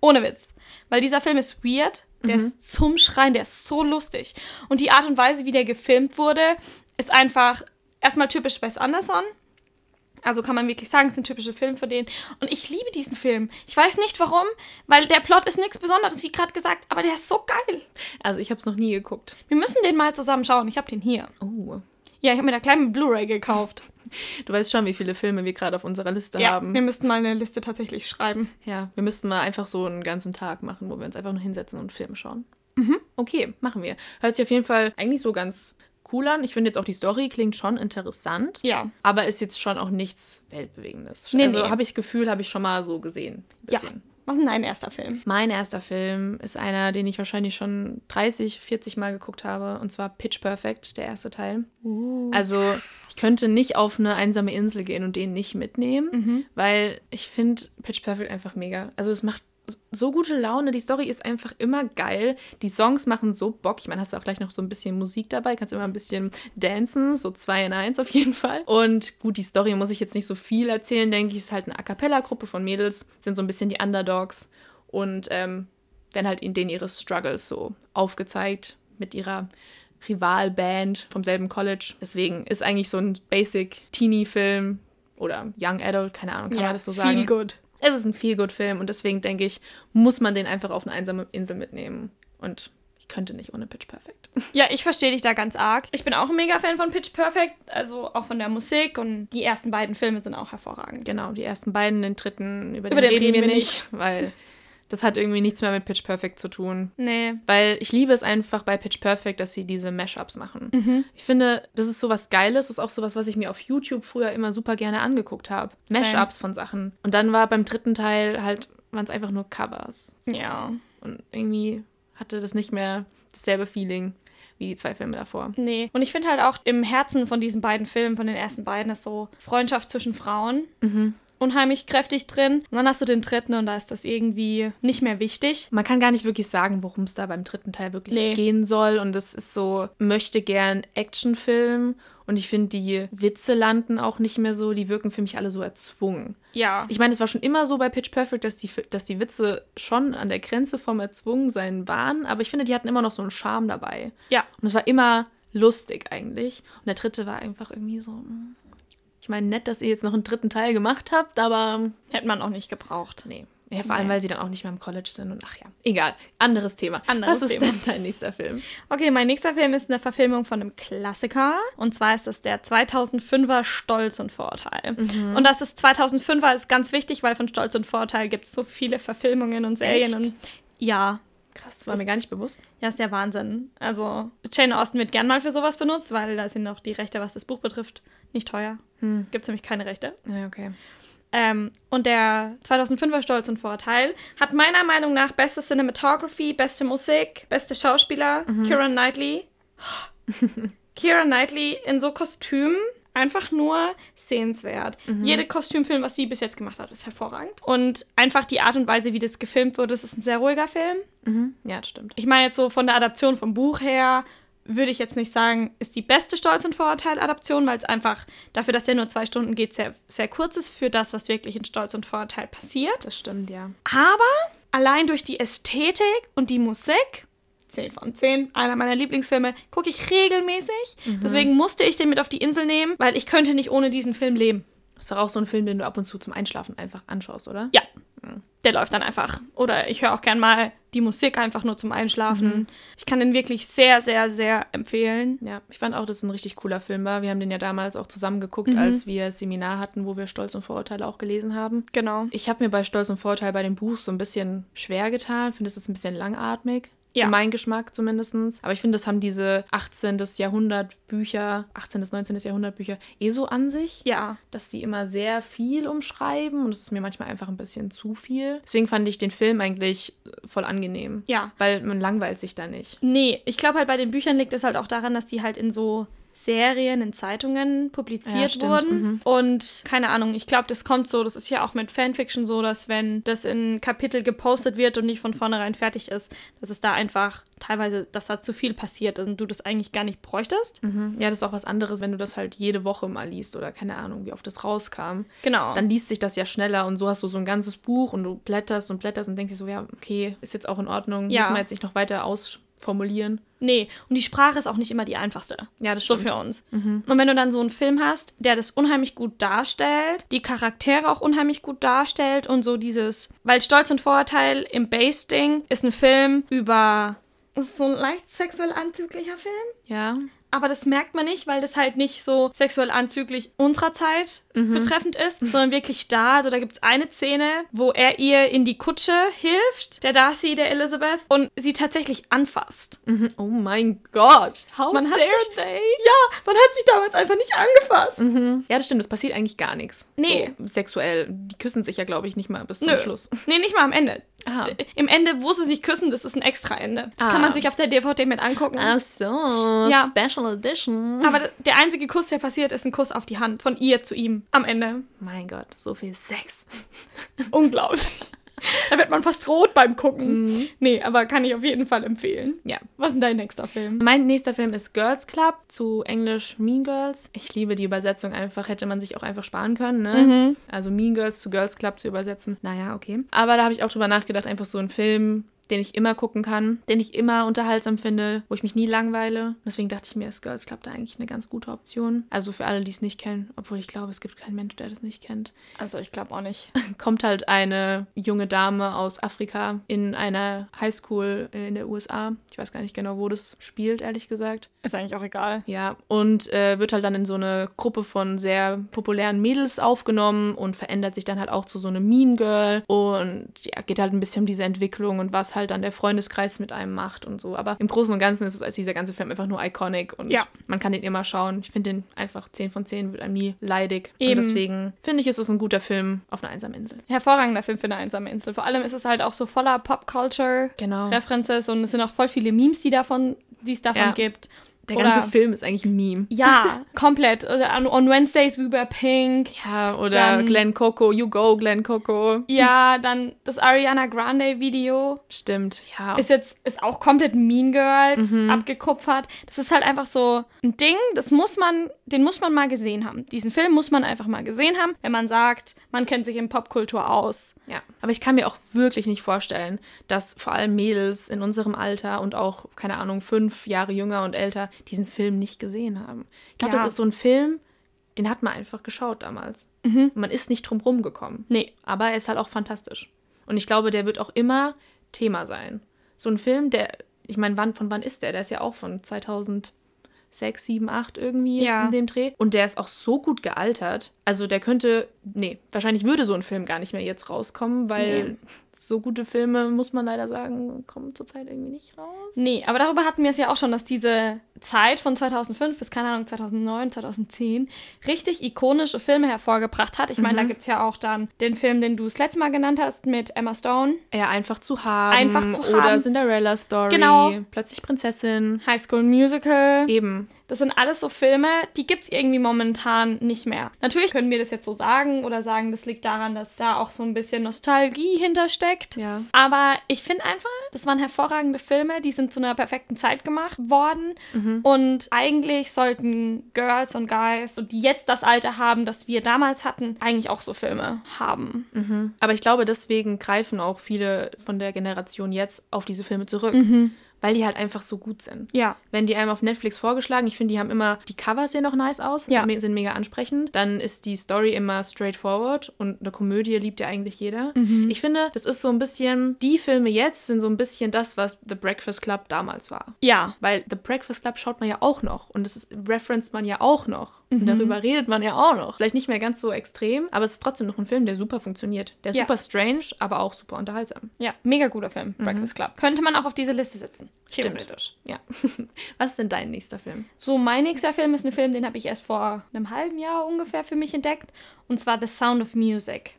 Ohne Witz. Weil dieser Film ist weird, der ist zum Schreien, der ist so lustig. Und die Art und Weise, wie der gefilmt wurde, ist einfach erstmal typisch Wes Anderson. Also kann man wirklich sagen, es ist ein typischer Film für den. Und ich liebe diesen Film. Ich weiß nicht warum, weil der Plot ist nichts Besonderes, wie gerade gesagt, aber der ist so geil.
Also ich habe es noch nie geguckt.
Wir müssen den mal zusammen schauen. Ich habe den hier.
Oh.
Ja, ich habe mir da kleinen Blu-ray gekauft.
Du weißt schon, wie viele Filme wir gerade auf unserer Liste
Ja,
haben.
wir müssten mal eine Liste tatsächlich schreiben.
Ja, wir müssten mal einfach so einen ganzen Tag machen, wo wir uns einfach nur hinsetzen und Filme schauen.
Mhm.
Okay, machen wir. Hört sich auf jeden Fall eigentlich so ganz cool an. Ich finde jetzt auch die Story klingt schon interessant.
Ja.
Aber ist jetzt schon auch nichts Weltbewegendes.
Nee,
also
nee.
habe ich Gefühl, habe ich schon mal so gesehen.
Ja. Was ist denn dein erster Film?
Mein erster Film ist einer, den ich wahrscheinlich schon 30, 40 Mal geguckt habe. Und zwar Pitch Perfect, der erste Teil. Also ich könnte nicht auf eine einsame Insel gehen und den nicht mitnehmen, weil ich finde Pitch Perfect einfach mega. Also es macht so gute Laune. Die Story ist einfach immer geil. Die Songs machen so Bock. Ich meine, hast du auch gleich noch so ein bisschen Musik dabei. Kannst immer ein bisschen dancen. So zwei in eins auf jeden Fall. Und gut, die Story muss ich jetzt nicht so viel erzählen, denke ich. Ist halt eine A Cappella-Gruppe von Mädels. Sind so ein bisschen die Underdogs. Und ähm, werden halt in denen ihre Struggles so aufgezeigt mit ihrer Rivalband vom selben College. Deswegen ist eigentlich so ein Basic-Teenie-Film oder Young Adult, keine Ahnung, kann man das so sagen.
Viel gut.
Es ist ein Feel-Good-Film und deswegen denke ich, muss man den einfach auf eine einsame Insel mitnehmen. Und ich könnte nicht ohne Pitch Perfect. [LAUGHS]
Ja, ich verstehe dich da ganz arg. Ich bin auch ein Mega-Fan von Pitch Perfect, also auch von der Musik und die ersten beiden Filme sind auch hervorragend.
Genau, die ersten beiden, den dritten, über den,
Über den
reden,
reden
wir
wir
nicht, weil [LAUGHS] das hat irgendwie nichts mehr mit Pitch Perfect zu tun.
Nee.
Weil ich liebe es einfach bei Pitch Perfect, dass sie diese Mashups machen.
Mhm.
Ich finde, das ist sowas Geiles. Das ist auch sowas, was ich mir auf YouTube früher immer super gerne angeguckt habe. Mashups von Sachen. Und dann war beim dritten Teil halt, waren es einfach nur Covers.
Ja.
Und irgendwie hatte das nicht mehr dasselbe Feeling wie die zwei Filme davor.
Nee. Und ich finde halt auch im Herzen von diesen beiden Filmen, von den ersten beiden, ist so Freundschaft zwischen Frauen. Unheimlich kräftig drin. Und dann hast du den dritten und da ist das irgendwie nicht mehr wichtig.
Man kann gar nicht wirklich sagen, worum es da beim dritten Teil wirklich
Nee.
gehen soll. Und es ist so, möchte gern Actionfilm. Und ich finde, die Witze landen auch nicht mehr so. Die wirken für mich alle so erzwungen.
Ja.
Ich meine, es war schon immer so bei Pitch Perfect, dass die, dass die Witze schon an der Grenze vom Erzwungensein waren. Aber ich finde, die hatten immer noch so einen Charme dabei.
ja.
Und es war immer lustig eigentlich. Und der dritte war einfach irgendwie so. mm. Ich meine, nett, dass ihr jetzt noch einen dritten Teil gemacht habt, aber
Hätte man auch nicht gebraucht.
nee. Ja, vor allem,
Nee.
weil sie dann auch nicht mehr im College sind und ach ja, egal. Anderes Thema.
Anderes
Was ist
Thema.
denn dein nächster Film?
Okay, mein nächster Film ist eine Verfilmung von einem Klassiker. Und zwar ist das der 2005er Stolz und Vorurteil.
Mhm.
Und das ist 2005er ist ganz wichtig, weil von Stolz und Vorurteil gibt es so viele Verfilmungen und Serien.
Echt?
Und ja,
Krass, war mir gar nicht bewusst.
ja, ist der Wahnsinn. Also Jane Austen wird gern mal für sowas benutzt, weil da sind noch die Rechte, was das Buch betrifft, nicht teuer.
Hm.
Gibt es nämlich keine Rechte.
Ja, okay.
Ähm, und der 2005er Stolz und Vorurteil hat meiner Meinung nach beste Cinematography, beste Musik, beste Schauspieler, Kieran Knightley. [LAUGHS] Kieran Knightley in so Kostümen. Einfach nur sehenswert. Jede Kostümfilm, was sie bis jetzt gemacht hat, ist hervorragend. Und einfach die Art und Weise, wie das gefilmt wurde, es ist ein sehr ruhiger Film.
Mhm. Ja, das stimmt.
Ich meine jetzt so von der Adaption vom Buch her, würde ich jetzt nicht sagen, ist die beste Stolz- und Vorurteil-Adaption, weil es einfach dafür, dass der nur zwei Stunden geht, sehr, sehr kurz ist für das, was wirklich in Stolz und Vorurteil passiert.
Das stimmt, ja.
Aber allein durch die Ästhetik und die Musik, 10 von 10, einer meiner Lieblingsfilme, gucke ich regelmäßig. Deswegen musste ich den mit auf die Insel nehmen, weil ich könnte nicht ohne diesen Film leben.
Das ist doch auch so ein Film, den du ab und zu zum Einschlafen einfach anschaust, oder?
Ja, der läuft dann einfach. Oder ich höre auch gern mal die Musik einfach nur zum Einschlafen.
Mhm.
Ich kann den wirklich sehr, sehr, sehr empfehlen.
Ja, ich fand auch, dass es ein richtig cooler Film war. Wir haben den ja damals auch zusammen geguckt,
Mhm.
als wir Seminar hatten, wo wir Stolz und Vorurteile auch gelesen haben.
Genau.
Ich habe mir bei Stolz und Vorurteil bei dem Buch so ein bisschen schwer getan. Ich finde, es ist ein bisschen langatmig.
Ja.
Für meinen Geschmack zumindest. Aber ich finde, das haben diese 18. Jahrhundert Bücher, 18. bis 19. Jahrhundert Bücher eh so an sich,
Ja.
dass die immer sehr viel umschreiben und es ist mir manchmal einfach ein bisschen zu viel. Deswegen fand ich den Film eigentlich äh, voll angenehm.
Ja.
Weil man langweilt sich da nicht.
Nee, ich glaube halt bei den Büchern liegt es halt auch daran, dass die halt in so Serien, in Zeitungen publiziert
Ja,
wurden.
mhm.
Und keine Ahnung, ich glaube, das kommt so, das ist ja auch mit Fanfiction so, dass wenn das in Kapitel gepostet wird und nicht von vornherein fertig ist, dass es da einfach teilweise, dass da zu viel passiert und du das eigentlich gar nicht bräuchtest.
Mhm. Ja, das ist auch was anderes, wenn du das halt jede Woche mal liest oder keine Ahnung, wie oft das rauskam.
Genau.
Dann liest sich das ja schneller und so hast du so ein ganzes Buch und du blätterst und blätterst und denkst dir so, ja, okay, ist jetzt auch in Ordnung,
Ja.
muss man jetzt nicht noch weiter ausformulieren.
Nee, und die Sprache ist auch nicht immer die einfachste.
Ja, das
So
stimmt.
für uns. Und wenn du dann so einen Film hast, der das unheimlich gut darstellt, die Charaktere auch unheimlich gut darstellt und so dieses, weil Stolz und Vorurteil im Base-Ding ist ein Film über ist so ein leicht sexuell anzüglicher Film.
Ja.
Aber das merkt man nicht, weil das halt nicht so sexuell anzüglich unserer Zeit betreffend ist, sondern wirklich da. Also da gibt es eine Szene, wo er ihr in die Kutsche hilft, der Darcy, der Elizabeth, und sie tatsächlich anfasst.
Mhm. Oh mein Gott. How
Man
dare
sich-
they?
Ja, man hat sich damals einfach nicht angefasst.
Mhm. Ja, das stimmt, es passiert eigentlich gar nichts.
Nee.
So, sexuell. Die küssen sich ja, glaube ich, nicht mal bis zum
Nö.
Schluss.
Nee, nicht mal am Ende.
Ah.
Im Ende, wo sie sich küssen, das ist ein extra Ende. Das
Ah.
kann man sich auf der DVD mit angucken.
Ach so,
Ja.
Special Edition.
Aber der einzige Kuss, der passiert, ist ein Kuss auf die Hand von ihr zu ihm am Ende.
Mein Gott, so viel Sex. [LAUGHS]
Unglaublich. [LAUGHS] da wird man fast rot beim Gucken. Nee, aber kann ich auf jeden Fall empfehlen.
Ja.
Was ist denn dein nächster Film?
Mein nächster Film ist Girls Club, zu Englisch Mean Girls. Ich liebe die Übersetzung einfach, hätte man sich auch einfach sparen können, ne? Also Mean Girls zu Girls Club zu übersetzen. Naja, okay. Aber da habe ich auch drüber nachgedacht, einfach so ein Film, den ich immer gucken kann, den ich immer unterhaltsam finde, wo ich mich nie langweile. Deswegen dachte ich mir, ist Girls Club da eigentlich eine ganz gute Option. Also für alle, die es nicht kennen, obwohl ich glaube, es gibt keinen Mensch, der das nicht kennt.
Also, ich glaube auch nicht. [LAUGHS]
kommt halt eine junge Dame aus Afrika in einer Highschool in der USA. Ich weiß gar nicht genau, wo das spielt, ehrlich gesagt.
Ist eigentlich auch egal.
Ja, und äh, wird halt dann in so eine Gruppe von sehr populären Mädels aufgenommen und verändert sich dann halt auch zu so einem Mean Girl und ja, geht halt ein bisschen um diese Entwicklung und was halt dann der Freundeskreis mit einem macht und so. Aber im Großen und Ganzen ist es als dieser ganze Film einfach nur iconic und
Ja.
man kann den immer schauen. Ich finde den einfach 10 von 10, wird einem nie leidig.
Eben.
Und deswegen finde ich, ist es ein guter Film auf einer einsamen Insel.
Hervorragender Film für eine einsame Insel. Vor allem ist es halt auch so voller Pop-Culture.
Genau.
References und es sind auch voll viele Memes, die davon, die es davon
Ja.
gibt.
Der
Oder-
ganze Film ist eigentlich ein Meme.
Ja, [LAUGHS] komplett. Oder on, on Wednesdays we wear pink.
Ja, oder
Dann-
Glenn Coco, You Go, Glenn Coco.
Ja, dann das Ariana Grande Video
Stimmt, ja.
ist jetzt ist auch komplett Mean Girls
Mhm.
abgekupfert. Das ist halt einfach so ein Ding, das muss man, den muss man mal gesehen haben. Diesen Film muss man einfach mal gesehen haben, wenn man sagt, man kennt sich in Popkultur aus.
ja. Aber ich kann mir auch wirklich nicht vorstellen, dass vor allem Mädels in unserem Alter und auch, keine Ahnung, fünf Jahre jünger und älter diesen Film nicht gesehen haben. Ich glaube,
Ja.
das ist so ein Film, den hat man einfach geschaut damals. Und man ist nicht drum rumgekommen.
Nee,
Aber er ist halt auch fantastisch. Und ich glaube, der wird auch immer Thema sein. So ein Film, der, ich meine, wann, von wann ist der? Der ist ja auch von 2006, 7, 8 irgendwie
Ja.
in dem Dreh. Und der ist auch so gut gealtert. Also der könnte, nee, wahrscheinlich würde so ein Film gar nicht mehr jetzt rauskommen, weil
Nee.
So gute Filme, muss man leider sagen, kommen zurzeit irgendwie nicht raus.
nee, aber darüber hatten wir es ja auch schon, dass diese Zeit von 2005 bis, keine Ahnung, 2009, 2010 richtig ikonische Filme hervorgebracht hat. Ich meine, da gibt es ja auch dann den Film, den du das letzte Mal genannt hast, mit Emma Stone,
Ja, einfach zu haben.
Einfach zu
Oder
haben.
Cinderella Story.
Genau.
Plötzlich Prinzessin.
High School Musical.
Eben.
Das sind alles so Filme, die gibt es irgendwie momentan nicht mehr. Natürlich können wir das jetzt so sagen oder sagen, das liegt daran, dass da auch so ein bisschen Nostalgie hintersteckt.
Ja.
Aber ich finde einfach, das waren hervorragende Filme, die sind zu einer perfekten Zeit gemacht worden.
Mhm.
Und eigentlich sollten Girls und Guys, die jetzt das Alter haben, das wir damals hatten, eigentlich auch so Filme haben.
Aber ich glaube, deswegen greifen auch viele von der Generation jetzt auf diese Filme zurück. Weil die halt einfach so gut sind.
Ja.
Wenn die einem auf Netflix vorgeschlagen, ich finde, die haben immer, die Covers sehen noch nice aus,
Ja.
sind mega ansprechend. Dann ist die Story immer straightforward und eine Komödie liebt ja eigentlich jeder.
Mhm.
Ich finde, das ist so ein bisschen, die Filme jetzt sind so ein bisschen das, was The Breakfast Club damals war.
Ja.
Weil The Breakfast Club schaut man ja auch noch und das ist, referenced man ja auch noch.
Mhm.
Und darüber redet man ja auch noch. Vielleicht nicht mehr ganz so extrem, aber es ist trotzdem noch ein Film, der super funktioniert. Der ist
Ja.
super strange, aber auch super unterhaltsam.
Ja. Mega guter Film, Breakfast Club. Könnte man auch auf diese Liste setzen.
Stimmt.
Theoretisch.
Ja. [LAUGHS] Was ist denn dein nächster Film?
So, mein nächster Film ist ein Film, den habe ich erst vor einem halben Jahr ungefähr für mich entdeckt. Und zwar The Sound of Music.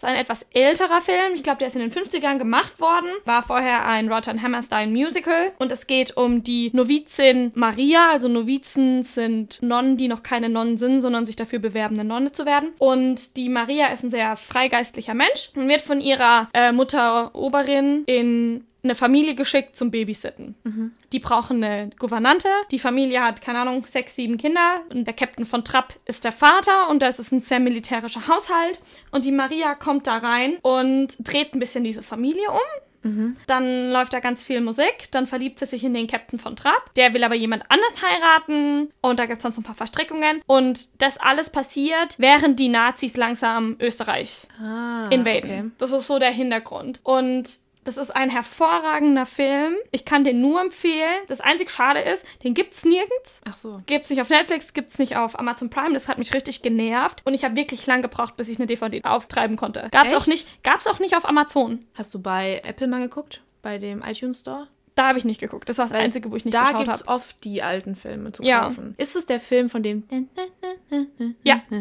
Das ist ein etwas älterer Film. Ich glaube, der ist in den 50ern gemacht worden. War vorher ein Roger Hammerstein Musical. Und es geht um die Novizin Maria. Also Novizen sind Nonnen, die noch keine Nonnen sind, sondern sich dafür bewerben, eine Nonne zu werden. Und die Maria ist ein sehr freigeistlicher Mensch und wird von ihrer äh, Mutter Oberin in eine Familie geschickt zum Babysitten. Die brauchen eine Gouvernante. Die Familie hat, keine Ahnung, sechs, sieben Kinder. Und der Captain von Trapp ist der Vater. Und das ist ein sehr militärischer Haushalt. Und die Maria kommt da rein und dreht ein bisschen diese Familie um. Dann läuft da ganz viel Musik. Dann verliebt sie sich in den Captain von Trapp. Der will aber jemand anders heiraten. Und da gibt es dann so ein paar Verstrickungen. Und das alles passiert, während die Nazis langsam Österreich
Ah,
invaden. Das ist so der Hintergrund. Und das ist ein hervorragender Film. Ich kann den nur empfehlen. Das einzig Schade ist, den gibt's nirgends.
Ach so.
Gibt's nicht auf Netflix, gibt's nicht auf Amazon Prime. Das hat mich richtig genervt. Und ich habe wirklich lang gebraucht, bis ich eine DVD auftreiben konnte. Gab's auch
Echt?
nicht, gab's auch nicht auf Amazon.
Hast du bei Apple mal geguckt? Bei dem iTunes Store?
Da habe ich nicht geguckt. Das war das
Weil
Einzige, wo ich nicht
da
geschaut
gibt
habe.
es oft die alten Filme zu
Ja.
kaufen. Ist es der Film von dem...
Ja, [LAUGHS]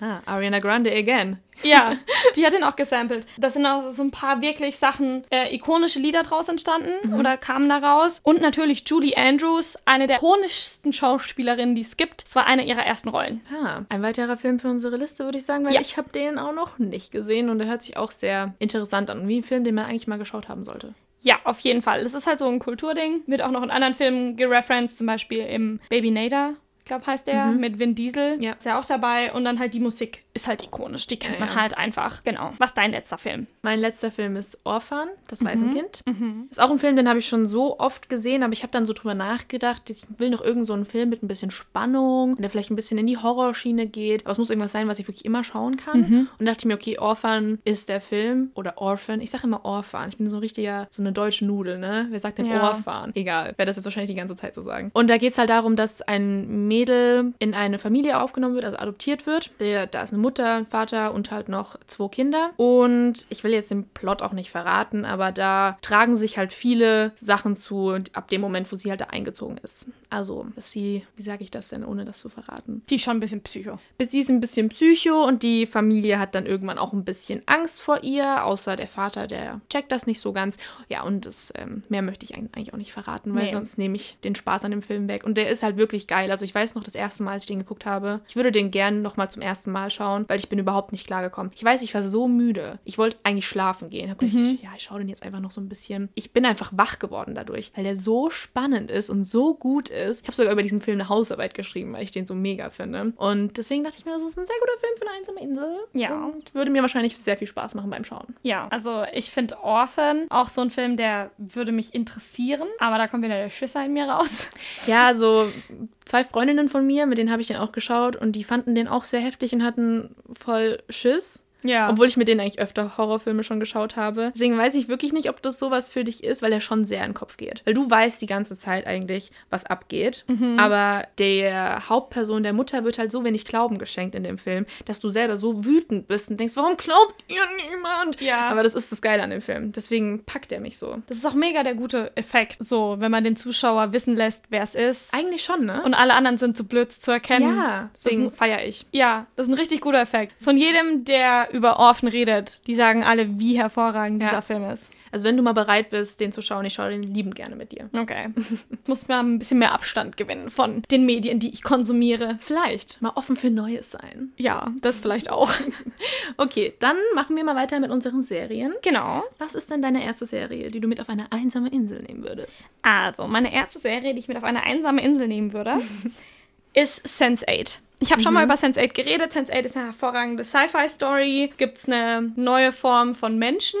Ah, Ariana Grande again.
ja, [LAUGHS] die hat den auch gesampelt. Da sind auch so ein paar wirklich Sachen, äh, ikonische Lieder draus entstanden
Mhm.
oder kamen da raus. Und natürlich Julie Andrews, eine der ikonischsten Schauspielerinnen, die es gibt. Das war eine ihrer ersten Rollen.
Ah, ein weiterer Film für unsere Liste, würde ich sagen, weil
Ja.
ich habe den auch noch nicht gesehen und der hört sich auch sehr interessant an. Wie ein Film, den man eigentlich mal geschaut haben sollte.
Ja, auf jeden Fall. Das ist halt so ein Kulturding. Wird auch noch in anderen Filmen gereferenced, zum Beispiel im Baby Nader, ich glaube heißt der, mit Vin Diesel.
Mhm. Ja.
Ist ja auch dabei. Und dann halt die Musik ist halt ikonisch. Die kennt
Ja,
man
ja.
halt einfach. Genau. Was ist dein letzter Film?
Mein letzter Film ist Orphan, das
Mhm.
Waisenkind. Ist auch ein Film, den habe ich schon so oft gesehen, aber ich habe dann so drüber nachgedacht, ich will noch irgend so einen Film mit ein bisschen Spannung, der vielleicht ein bisschen in die Horrorschiene geht. Aber es muss irgendwas sein, was ich wirklich immer schauen kann.
Mhm.
Und dachte ich mir, okay, Orphan ist der Film. Oder Orphan. Ich sage immer Orphan. Ich bin so ein richtiger, so eine deutsche Nudel, ne? Wer sagt denn
Ja.
Orphan? Egal. Werde das jetzt wahrscheinlich die ganze Zeit so sagen. Und da geht es halt darum, dass ein Mädel in eine Familie aufgenommen wird, also adoptiert wird. Der, da ist eine Mutter, Vater und halt noch zwei Kinder. Und ich will jetzt den Plot auch nicht verraten, aber da tragen sich halt viele Sachen zu, ab dem Moment, wo sie halt da eingezogen ist. Also, dass sie, wie sage ich das denn, ohne das zu verraten?
Die ist schon ein bisschen psycho.
Bis sie ist ein bisschen psycho und die Familie hat dann irgendwann auch ein bisschen Angst vor ihr, außer der Vater, der checkt das nicht so ganz. Ja, und das, ähm, mehr möchte ich eigentlich auch nicht verraten, weil
Nee.
sonst nehme ich den Spaß an dem Film weg. Und der ist halt wirklich geil. Also ich weiß noch das erste Mal, als ich den geguckt habe, ich würde den gerne nochmal zum ersten Mal schauen, weil ich bin überhaupt nicht klargekommen. Ich weiß, ich war so müde. Ich wollte eigentlich schlafen gehen. Hab gedacht, ja, ich schaue den jetzt einfach noch so ein bisschen. Ich bin einfach wach geworden dadurch, weil der so spannend ist und so gut ist. Ich habe sogar über diesen Film eine Hausarbeit geschrieben, weil ich den so mega finde. Und deswegen dachte ich mir, das ist ein sehr guter Film für eine einsame Insel.
Ja.
Und würde mir wahrscheinlich sehr viel Spaß machen beim Schauen.
Ja, also ich finde Orphan auch so ein Film, der würde mich interessieren. Aber da kommt wieder der Schisser in mir raus.
Ja, so [LAUGHS] zwei Freundinnen von mir, mit denen habe ich den auch geschaut und die fanden den auch sehr heftig und hatten voll Schiss.
Ja.
Obwohl ich mit denen eigentlich öfter Horrorfilme schon geschaut habe. Deswegen weiß ich wirklich nicht, ob das sowas für dich ist, weil er schon sehr in den Kopf geht. Weil du weißt die ganze Zeit eigentlich, was abgeht. Aber der Hauptperson, der Mutter, wird halt so wenig Glauben geschenkt in dem Film, dass du selber so wütend bist und denkst, warum glaubt ihr niemand?
Ja.
Aber das ist das Geile an dem Film. Deswegen packt er mich so.
das ist auch mega der gute Effekt, so, wenn man den Zuschauer wissen lässt, wer es ist.
Eigentlich schon, ne?
Und alle anderen sind zu blöd zu erkennen.
ja, deswegen feiere ich.
ja, das ist ein richtig guter Effekt. Von jedem, der über Orphan redet, die sagen alle, wie hervorragend
Ja.
dieser Film ist.
Also wenn du mal bereit bist, den zu schauen, ich schaue den liebend gerne mit dir.
Okay. Ich [LAUGHS] muss mal ein bisschen mehr Abstand gewinnen von den Medien, die ich konsumiere.
Vielleicht mal offen für Neues sein.
Ja, das vielleicht auch. [LAUGHS]
Okay, dann machen wir mal weiter mit unseren Serien.
genau.
Was ist denn deine erste Serie, die du mit auf eine einsame Insel nehmen würdest?
Also, meine erste Serie, die ich mit auf eine einsame Insel nehmen würde, [LAUGHS] ist Sense8. Ich habe schon mal über Sense8 geredet. Sense8 ist eine hervorragende Sci-Fi-Story. Gibt es eine neue Form von Menschen,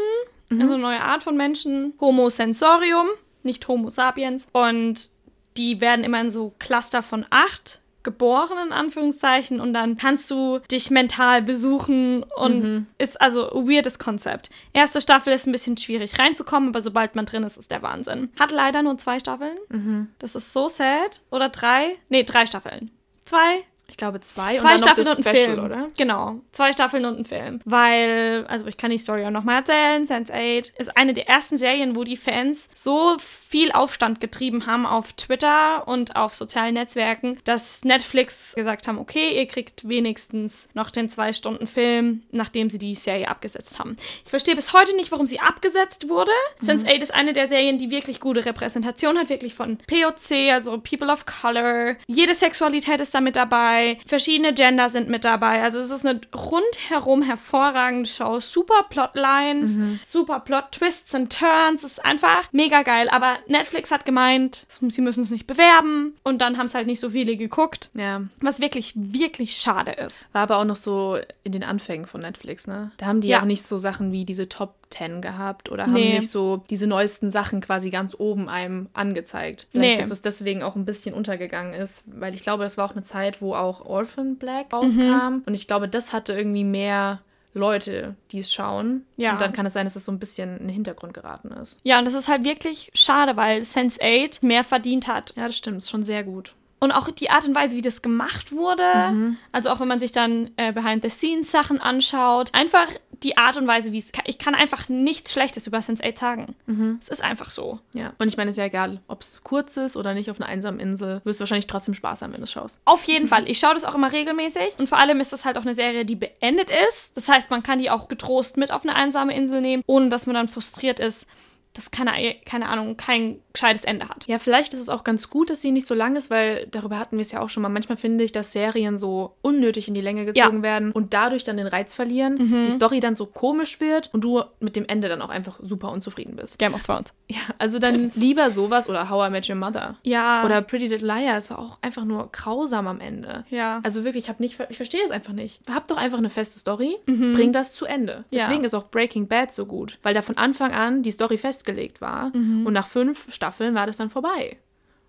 also eine neue Art von Menschen, Homo Sensorium. nicht Homo sapiens. Und die werden immer in so Cluster von acht geboren, in Anführungszeichen, und dann kannst du dich mental besuchen und mhm. ist also ein weirdes Konzept. Erste Staffel ist ein bisschen schwierig reinzukommen, aber sobald man drin ist, ist der Wahnsinn. Hat leider nur zwei Staffeln. Mhm. Das ist so sad. Oder drei? Nee, drei Staffeln. Zwei,
ich glaube zwei,
zwei und Staffeln und ein Special, Film. oder? Genau, zwei Staffeln und ein Film. Weil, also ich kann die Story auch nochmal erzählen. Sense8 ist eine der ersten Serien, wo die Fans so viel Aufstand getrieben haben auf Twitter und auf sozialen Netzwerken, dass Netflix gesagt haben, okay, ihr kriegt wenigstens noch den zwei Stunden Film, nachdem sie die Serie abgesetzt haben. Ich verstehe bis heute nicht, warum sie abgesetzt wurde. Mhm. Sense8 ist eine der Serien, die wirklich gute Repräsentation hat, wirklich von POC, also People of Color. Jede Sexualität ist da mit dabei dabei, verschiedene Gender sind mit dabei. Also es ist eine rundherum hervorragende Show. Super Plotlines, mhm. super Plot-Twists und Turns. Es ist einfach mega geil. Aber Netflix hat gemeint, sie müssen es nicht bewerben. Und dann haben es halt nicht so viele geguckt.
Ja.
Was wirklich, wirklich schade ist.
War aber auch noch so in den Anfängen von Netflix, ne? Da haben die ja auch nicht so Sachen wie diese Top 10 gehabt oder haben nee. nicht so diese neuesten Sachen quasi ganz oben einem angezeigt. Vielleicht, nee. dass es deswegen auch ein bisschen untergegangen ist, weil ich glaube, das war auch eine Zeit, wo auch Orphan Black rauskam mhm. und ich glaube, das hatte irgendwie mehr Leute, die es schauen. Ja. Und dann kann es sein, dass es so ein bisschen in den Hintergrund geraten ist.
Ja, und das ist halt wirklich schade, weil Sense8 mehr verdient hat.
Ja, das stimmt. Ist schon sehr gut.
Und auch die Art und Weise, wie das gemacht wurde, mhm. also auch wenn man sich dann äh, Behind-the-Scenes-Sachen anschaut, einfach die Art und Weise, wie es Ich kann einfach nichts Schlechtes über Sense8 sagen. Mhm. Es ist einfach so.
Ja. Und ich meine, es ist ja egal, ob es kurz ist oder nicht auf einer einsamen Insel. Wirst du wahrscheinlich trotzdem Spaß haben, wenn du es schaust.
Auf jeden Fall. Ich schaue das auch immer regelmäßig. Und vor allem ist das halt auch eine Serie, die beendet ist. Das heißt, man kann die auch getrost mit auf eine einsame Insel nehmen, ohne dass man dann frustriert ist das keine, keine Ahnung, kein gescheites Ende hat.
Ja, vielleicht ist es auch ganz gut, dass sie nicht so lang ist, weil darüber hatten wir es ja auch schon mal. Manchmal finde ich, dass Serien so unnötig in die Länge gezogen ja. werden und dadurch dann den Reiz verlieren, mhm. die Story dann so komisch wird und du mit dem Ende dann auch einfach super unzufrieden bist.
Game of Thrones.
Ja, also dann [LAUGHS] lieber sowas oder How I Met Your Mother.
Ja.
Oder Pretty Little Liars war auch einfach nur grausam am Ende.
Ja.
Also wirklich, ich habe nicht, ich verstehe das einfach nicht. Hab doch einfach eine feste Story, mhm. bring das zu Ende. Ja. Deswegen ist auch Breaking Bad so gut, weil da von Anfang an die Story festgelegt war mhm. und nach fünf Staffeln war das dann vorbei.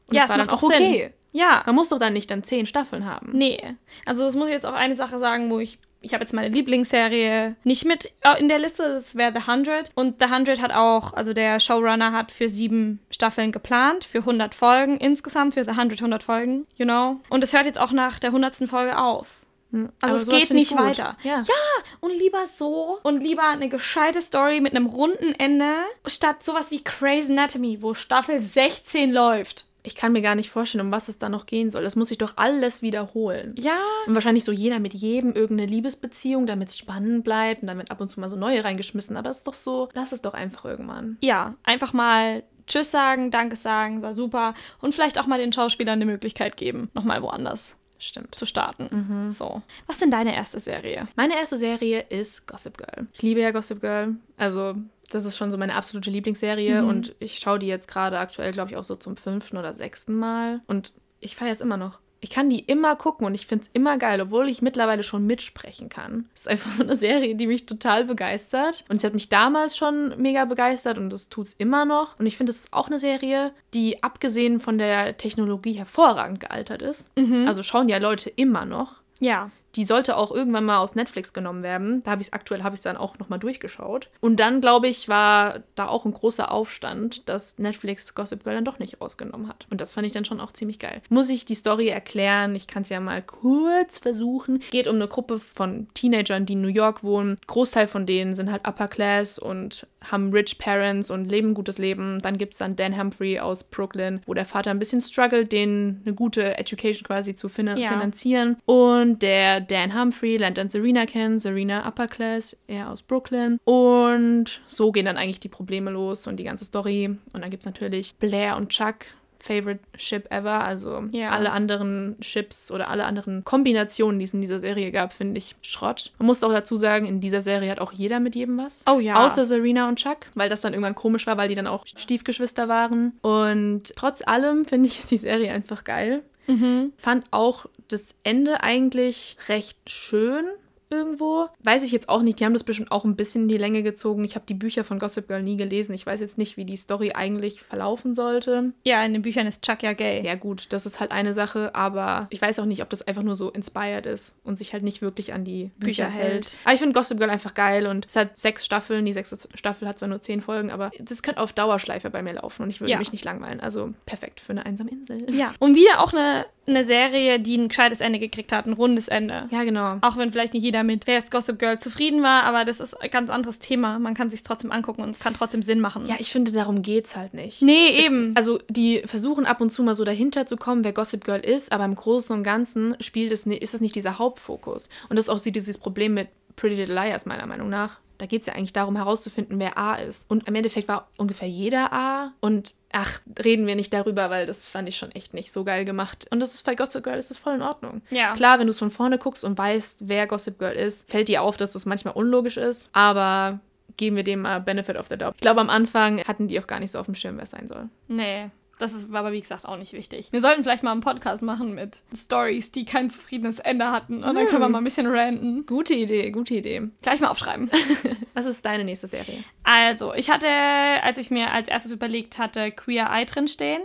Und ja, das war dann auch okay. Sinn.
Ja.
Man muss doch dann nicht dann zehn Staffeln haben.
Nee. Also das muss ich jetzt auch eine Sache sagen, wo ich ich habe jetzt meine Lieblingsserie nicht mit äh, in der Liste, das wäre The 100. Und The 100 hat auch, also der Showrunner hat für sieben Staffeln geplant, für 100 Folgen insgesamt, für The 100, 100 Folgen, you know. Und es hört jetzt auch nach der 100. Folge auf. Hm, also Aber es geht nicht weiter. Ja. ja, und lieber so und lieber eine gescheite Story mit einem runden Ende, statt sowas wie Crazy Anatomy, wo Staffel 16 läuft
ich kann mir gar nicht vorstellen, um was es da noch gehen soll. Das muss sich doch alles wiederholen.
Ja.
Und wahrscheinlich so jeder mit jedem irgendeine Liebesbeziehung, damit es spannend bleibt und damit ab und zu mal so neue reingeschmissen. Aber es ist doch so, lass es doch einfach irgendwann.
Ja, einfach mal Tschüss sagen, Danke sagen, war super. Und vielleicht auch mal den Schauspielern eine Möglichkeit geben, nochmal woanders.
Stimmt.
Zu starten. Mhm. So. Was ist denn deine erste Serie?
Meine erste Serie ist Gossip Girl. Ich liebe ja Gossip Girl. Also das ist schon so meine absolute Lieblingsserie mhm. und ich schaue die jetzt gerade aktuell, glaube ich, auch so zum fünften oder sechsten Mal. Und ich feiere es immer noch. Ich kann die immer gucken und ich finde es immer geil, obwohl ich mittlerweile schon mitsprechen kann. Es ist einfach so eine Serie, die mich total begeistert. Und sie hat mich damals schon mega begeistert und das tut es immer noch. Und ich finde, es ist auch eine Serie, die abgesehen von der Technologie hervorragend gealtert ist. Mhm. Also schauen ja Leute immer noch.
Ja.
Die sollte auch irgendwann mal aus Netflix genommen werden. Da habe ich es aktuell, habe ich dann auch nochmal durchgeschaut. Und dann, glaube ich, war da auch ein großer Aufstand, dass Netflix Gossip Girl dann doch nicht rausgenommen hat. Und das fand ich dann schon auch ziemlich geil. Muss ich die Story erklären? Ich kann es ja mal kurz versuchen. Geht um eine Gruppe von Teenagern, die in New York wohnen. Großteil von denen sind halt Upper Class und haben rich Parents und leben ein gutes Leben. Dann gibt es dann Dan Humphrey aus Brooklyn, wo der Vater ein bisschen struggelt, denen eine gute Education quasi zu fin ja. finanzieren. Und der Dan Humphrey lernt dann Serena kennen, Serena Upper Class, er aus Brooklyn. Und so gehen dann eigentlich die Probleme los und die ganze Story. Und dann gibt es natürlich Blair und Chuck, Favorite Ship ever. Also ja. alle anderen Ships oder alle anderen Kombinationen, die es in dieser Serie gab, finde ich Schrott. Man muss auch dazu sagen, in dieser Serie hat auch jeder mit jedem was.
Oh ja.
Außer Serena und Chuck, weil das dann irgendwann komisch war, weil die dann auch Stiefgeschwister waren. Und trotz allem finde ich, ist [LAUGHS] die Serie einfach geil. Mhm. Fand auch das Ende eigentlich recht schön. irgendwo. Weiß ich jetzt auch nicht. Die haben das bestimmt auch ein bisschen in die Länge gezogen. Ich habe die Bücher von Gossip Girl nie gelesen. Ich weiß jetzt nicht, wie die Story eigentlich verlaufen sollte.
Ja, in den Büchern ist Chuck ja gay.
Ja, gut, das ist halt eine Sache, aber ich weiß auch nicht, ob das einfach nur so inspired ist und sich halt nicht wirklich an die Bücher,
Bücher
hält.
hält.
Aber ich finde Gossip Girl einfach geil und es hat sechs Staffeln. Die sechste Staffel hat zwar nur zehn Folgen, aber das könnte auf Dauerschleife bei mir laufen und ich würde
Ja.
mich nicht langweilen. Also perfekt für eine einsame Insel.
Ja. Und wieder auch eine, eine Serie, die ein gescheites Ende gekriegt hat, ein rundes Ende.
Ja, genau.
Auch wenn vielleicht nicht jeder mit Wer ist Gossip Girl zufrieden war, aber das ist ein ganz anderes Thema. Man kann sich trotzdem angucken und es kann trotzdem Sinn machen.
Ja, ich finde, darum geht's halt nicht.
Nee,
Es-
eben.
Also die versuchen ab und zu mal so dahinter zu kommen, wer Gossip Girl ist, aber im Großen und Ganzen spielt es, ist es nicht dieser Hauptfokus. Und das ist auch so dieses Problem mit Pretty Little Liars meiner Meinung nach. Da geht es ja eigentlich darum herauszufinden, wer A ist. Und im Endeffekt war ungefähr jeder A. Und ach, reden wir nicht darüber, weil das fand ich schon echt nicht so geil gemacht. Und das ist bei Gossip Girl ist das voll in Ordnung.
Ja.
Klar, wenn du es von vorne guckst und weißt, wer Gossip Girl ist, fällt dir auf, dass das manchmal unlogisch ist. Aber geben wir dem mal Benefit of the Doubt. Ich glaube, am Anfang hatten die auch gar nicht so auf dem Schirm, wer es sein soll.
Nee. Das ist aber, wie gesagt, auch nicht wichtig. Wir sollten vielleicht mal einen Podcast machen mit Stories, die kein zufriedenes Ende hatten. Und dann können wir mal ein bisschen ranten.
Gute Idee, gute Idee.
Gleich mal aufschreiben. [LAUGHS]
Was ist deine nächste Serie?
Also, ich hatte, als ich mir als erstes überlegt hatte, Queer Eye drinstehen.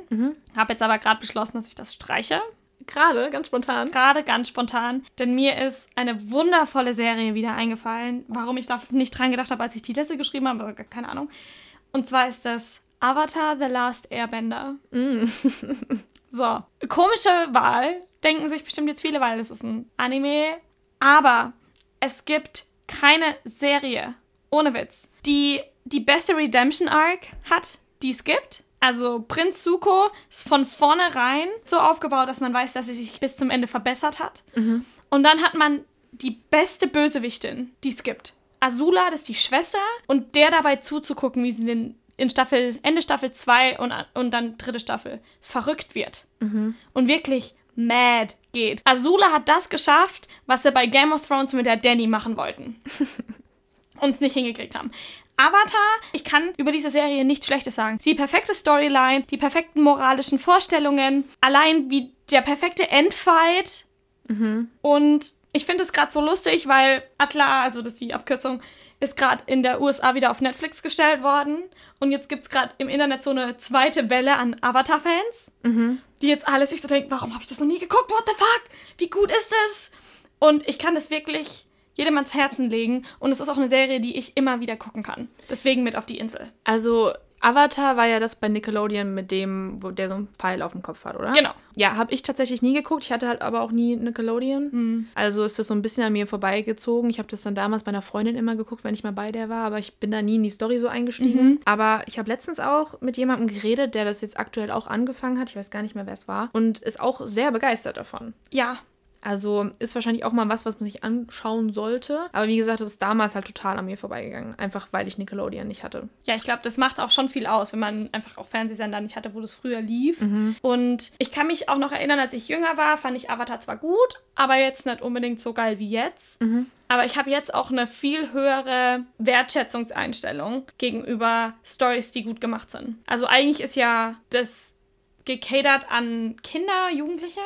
Habe jetzt aber gerade beschlossen, dass ich das streiche.
Gerade, ganz spontan.
Gerade ganz spontan. Denn mir ist eine wundervolle Serie wieder eingefallen. Warum ich da nicht dran gedacht habe, als ich die Liste geschrieben habe, aber keine Ahnung. Und zwar ist das Avatar The Last Airbender. [LAUGHS] so, komische Wahl. Denken sich bestimmt jetzt viele, weil es ist ein Anime. Aber es gibt keine Serie, ohne Witz, die die beste Redemption Arc hat, die es gibt. Also Prinz Zuko ist von vornherein so aufgebaut, dass man weiß, dass er sich bis zum Ende verbessert hat. Und dann hat man die beste Bösewichtin, die es gibt. Azula, das ist die Schwester. Und der dabei zuzugucken, wie sie in, in Staffel, Ende Staffel 2 und, und dann dritte Staffel verrückt wird. Und wirklich mad geht. Azula hat das geschafft, was sie bei Game of Thrones mit der Danny machen wollten. [LAUGHS] und es nicht hingekriegt haben. Avatar, ich kann über diese Serie nichts Schlechtes sagen. Die perfekte Storyline, die perfekten moralischen Vorstellungen, allein wie der perfekte Endfight. Und ich finde es gerade so lustig, weil Atla, also das ist die Abkürzung, ist gerade in der USA wieder auf Netflix gestellt worden. Und jetzt gibt es gerade im Internet so eine zweite Welle an Avatar-Fans, die jetzt alle sich so denken, warum habe ich das noch nie geguckt? What the fuck? Wie gut ist es? Und ich kann das wirklich jedem ans Herzen legen. Und es ist auch eine Serie, die ich immer wieder gucken kann. Deswegen mit auf die Insel.
Also, Avatar war ja das bei Nickelodeon mit dem, wo der so einen Pfeil auf dem Kopf hat, oder?
Genau.
Ja, habe ich tatsächlich nie geguckt. Ich hatte halt aber auch nie Nickelodeon. Also ist das so ein bisschen an mir vorbeigezogen. Ich habe das dann damals bei einer Freundin immer geguckt, wenn ich mal bei der war, aber ich bin da nie in die Story so eingestiegen. Aber ich habe letztens auch mit jemandem geredet, der das jetzt aktuell auch angefangen hat. Ich weiß gar nicht mehr, wer es war. Und ist auch sehr begeistert davon.
Ja.
Also ist wahrscheinlich auch mal was, was man sich anschauen sollte. Aber wie gesagt, das ist damals halt total an mir vorbeigegangen. Einfach weil ich Nickelodeon nicht hatte.
Ja, ich glaube, das macht auch schon viel aus, wenn man einfach auch Fernsehsender nicht hatte, wo das früher lief. Und ich kann mich auch noch erinnern, als ich jünger war, fand ich Avatar zwar gut, aber jetzt nicht unbedingt so geil wie jetzt. Aber ich habe jetzt auch eine viel höhere Wertschätzungseinstellung gegenüber Stories, die gut gemacht sind. Also eigentlich ist ja das gecatert an Kinder, Jugendliche.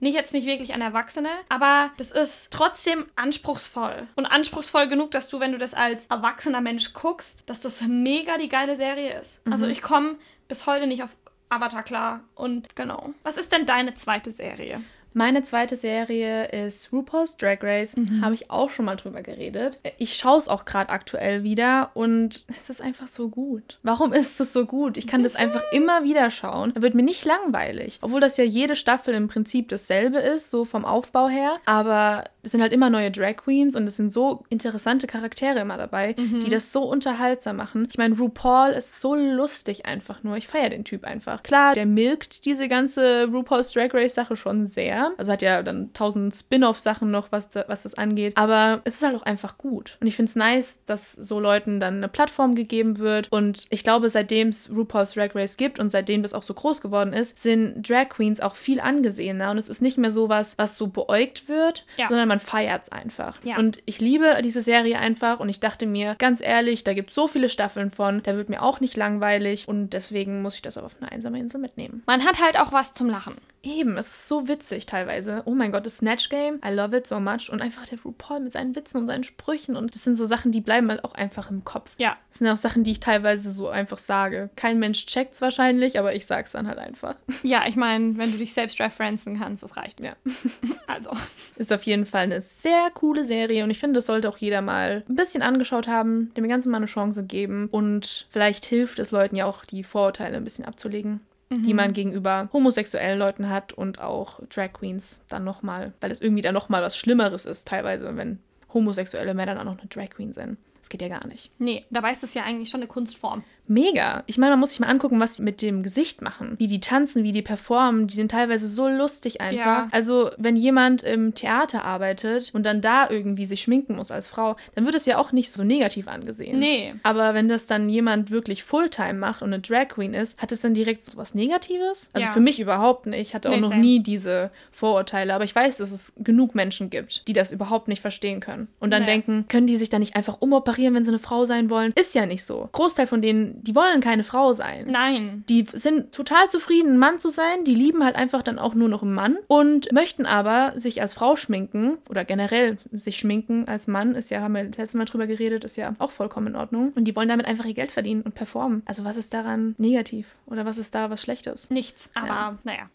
Nicht jetzt nicht wirklich an Erwachsene, aber das ist trotzdem anspruchsvoll. Und anspruchsvoll genug, dass du, wenn du das als erwachsener Mensch guckst, dass das mega die geile Serie ist. Also ich komme bis heute nicht auf Avatar klar. Und genau. Was ist denn deine zweite Serie?
Meine zweite Serie ist RuPaul's Drag Race. Habe ich auch schon mal drüber geredet. Ich schaue es auch gerade aktuell wieder und es ist einfach so gut. Warum ist es so gut? Ich kann das einfach immer wieder schauen. Da wird mir nicht langweilig. Obwohl das ja jede Staffel im Prinzip dasselbe ist, so vom Aufbau her. Aber es sind halt immer neue Drag Queens und es sind so interessante Charaktere immer dabei, die das so unterhaltsam machen. Ich meine, RuPaul ist so lustig einfach nur. Ich feiere den Typ einfach. Klar, der milkt diese ganze RuPaul's Drag Race Sache schon sehr. Also hat ja dann tausend Spin-off-Sachen noch, was, da, was das angeht. Aber es ist halt auch einfach gut. Und ich finde es nice, dass so Leuten dann eine Plattform gegeben wird. Und ich glaube, seitdem es RuPaul's Drag Race gibt und seitdem das auch so groß geworden ist, sind Drag Queens auch viel angesehener. Und es ist nicht mehr so was, was so beäugt wird,
Ja.
sondern man feiert es einfach.
Ja.
Und ich liebe diese Serie einfach. Und ich dachte mir, ganz ehrlich, da gibt es so viele Staffeln von, da wird mir auch nicht langweilig. Und deswegen muss ich das aber auf eine einsame Insel mitnehmen.
Man hat halt auch was zum Lachen.
Eben, es ist so witzig teilweise. Oh mein Gott, das Snatch Game, I love it so much. Und einfach der RuPaul mit seinen Witzen und seinen Sprüchen. Und das sind so Sachen, die bleiben halt auch einfach im Kopf.
Ja.
Das sind auch Sachen, die ich teilweise so einfach sage. Kein Mensch checkt's wahrscheinlich, aber ich sag's dann halt einfach. [LAUGHS]
Ja, ich meine, wenn du dich selbst referenzen kannst, das reicht.
Ja. [LAUGHS]
Also.
Ist auf jeden Fall eine sehr coole Serie und ich finde, das sollte auch jeder mal ein bisschen angeschaut haben, dem Ganzen mal eine Chance geben und vielleicht hilft es Leuten ja auch, die Vorurteile ein bisschen abzulegen die man gegenüber homosexuellen Leuten hat und auch Drag Queens dann nochmal, weil es irgendwie dann nochmal was Schlimmeres ist, teilweise, wenn homosexuelle Männer dann auch noch eine Drag Queen sind. Das geht ja gar nicht.
Nee, dabei ist das ja eigentlich schon eine Kunstform.
Mega. Ich meine, man muss sich mal angucken, was sie mit dem Gesicht machen. Wie die tanzen, wie die performen. Die sind teilweise so lustig einfach.
Ja.
Also, wenn jemand im Theater arbeitet und dann da irgendwie sich schminken muss als Frau, dann wird es ja auch nicht so negativ angesehen.
Nee.
Aber wenn das dann jemand wirklich Fulltime macht und eine Drag Queen ist, hat es dann direkt so was Negatives? Also
Ja.
für mich überhaupt nicht. Ich hatte auch
Nee,
noch
same.
nie diese Vorurteile. Aber ich weiß, dass es genug Menschen gibt, die das überhaupt nicht verstehen können. Und dann
Nee.
denken, können die sich da nicht einfach umoperieren, wenn sie eine Frau sein wollen? Ist ja nicht so. Großteil von denen, die wollen keine Frau sein.
Nein.
Die sind total zufrieden, ein Mann zu sein. Die lieben halt einfach dann auch nur noch einen Mann und möchten aber sich als Frau schminken oder generell sich schminken als Mann. Ist ja, haben wir das letzte Mal drüber geredet, ist ja auch vollkommen in Ordnung. Und die wollen damit einfach ihr Geld verdienen und performen. Also, was ist daran negativ? Oder was ist da was Schlechtes?
Nichts. Aber
Ja.
naja.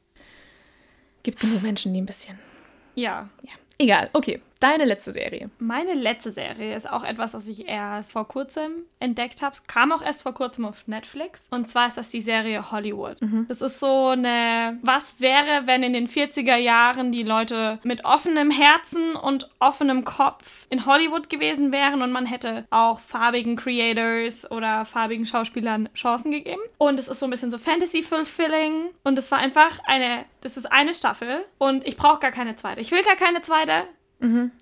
Gibt genug Menschen, die ein bisschen.
Ja.
Ja. Egal, okay. Deine letzte Serie.
Meine letzte Serie ist auch etwas, was ich erst vor kurzem entdeckt habe. Kam auch erst vor kurzem auf Netflix. Und zwar ist das die Serie Hollywood. Das ist so eine, was wäre, wenn in den 40er Jahren die Leute mit offenem Herzen und offenem Kopf in Hollywood gewesen wären und man hätte auch farbigen Creators oder farbigen Schauspielern Chancen gegeben. Und es ist so ein bisschen so Fantasy-Fulfilling. Und es war einfach eine, das ist eine Staffel und ich brauche gar keine zweite. Ich will gar keine zweite.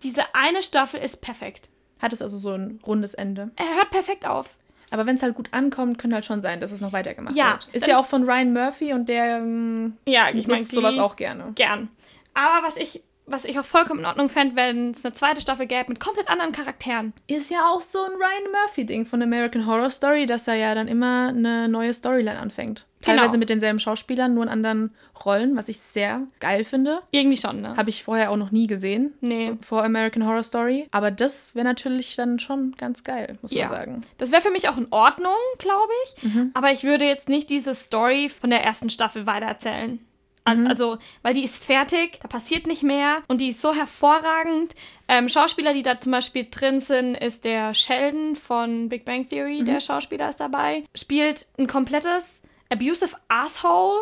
Diese eine Staffel ist perfekt.
Hat es also so ein rundes Ende.
Er hört perfekt auf.
Aber wenn es halt gut ankommt, könnte halt schon sein, dass es noch weitergemacht
Ja.
wird. Ist ja auch von Ryan Murphy und der ähm,
Ja, ich
nutzt sowas auch gerne.
gern. Aber was ich, was ich auch vollkommen in Ordnung fände, wenn es eine zweite Staffel gäbe mit komplett anderen Charakteren.
Ist ja auch so ein Ryan Murphy-Ding von American Horror Story, dass er ja dann immer eine neue Storyline anfängt.
Genau.
Teilweise mit denselben Schauspielern, nur in anderen Rollen, was ich sehr geil finde.
Irgendwie schon, ne?
Habe ich vorher auch noch nie gesehen.
Nee.
Vor American Horror Story. Aber das wäre natürlich dann schon ganz geil, muss
Ja.
man sagen.
Das wäre für mich auch in Ordnung, glaube ich. Aber ich würde jetzt nicht diese Story von der ersten Staffel weitererzählen. Al- Also, weil die ist fertig, da passiert nicht mehr und die ist so hervorragend. Ähm, Schauspieler, die da zum Beispiel drin sind, ist der Sheldon von Big Bang Theory, der Schauspieler ist dabei. Spielt ein komplettes abusive Asshole.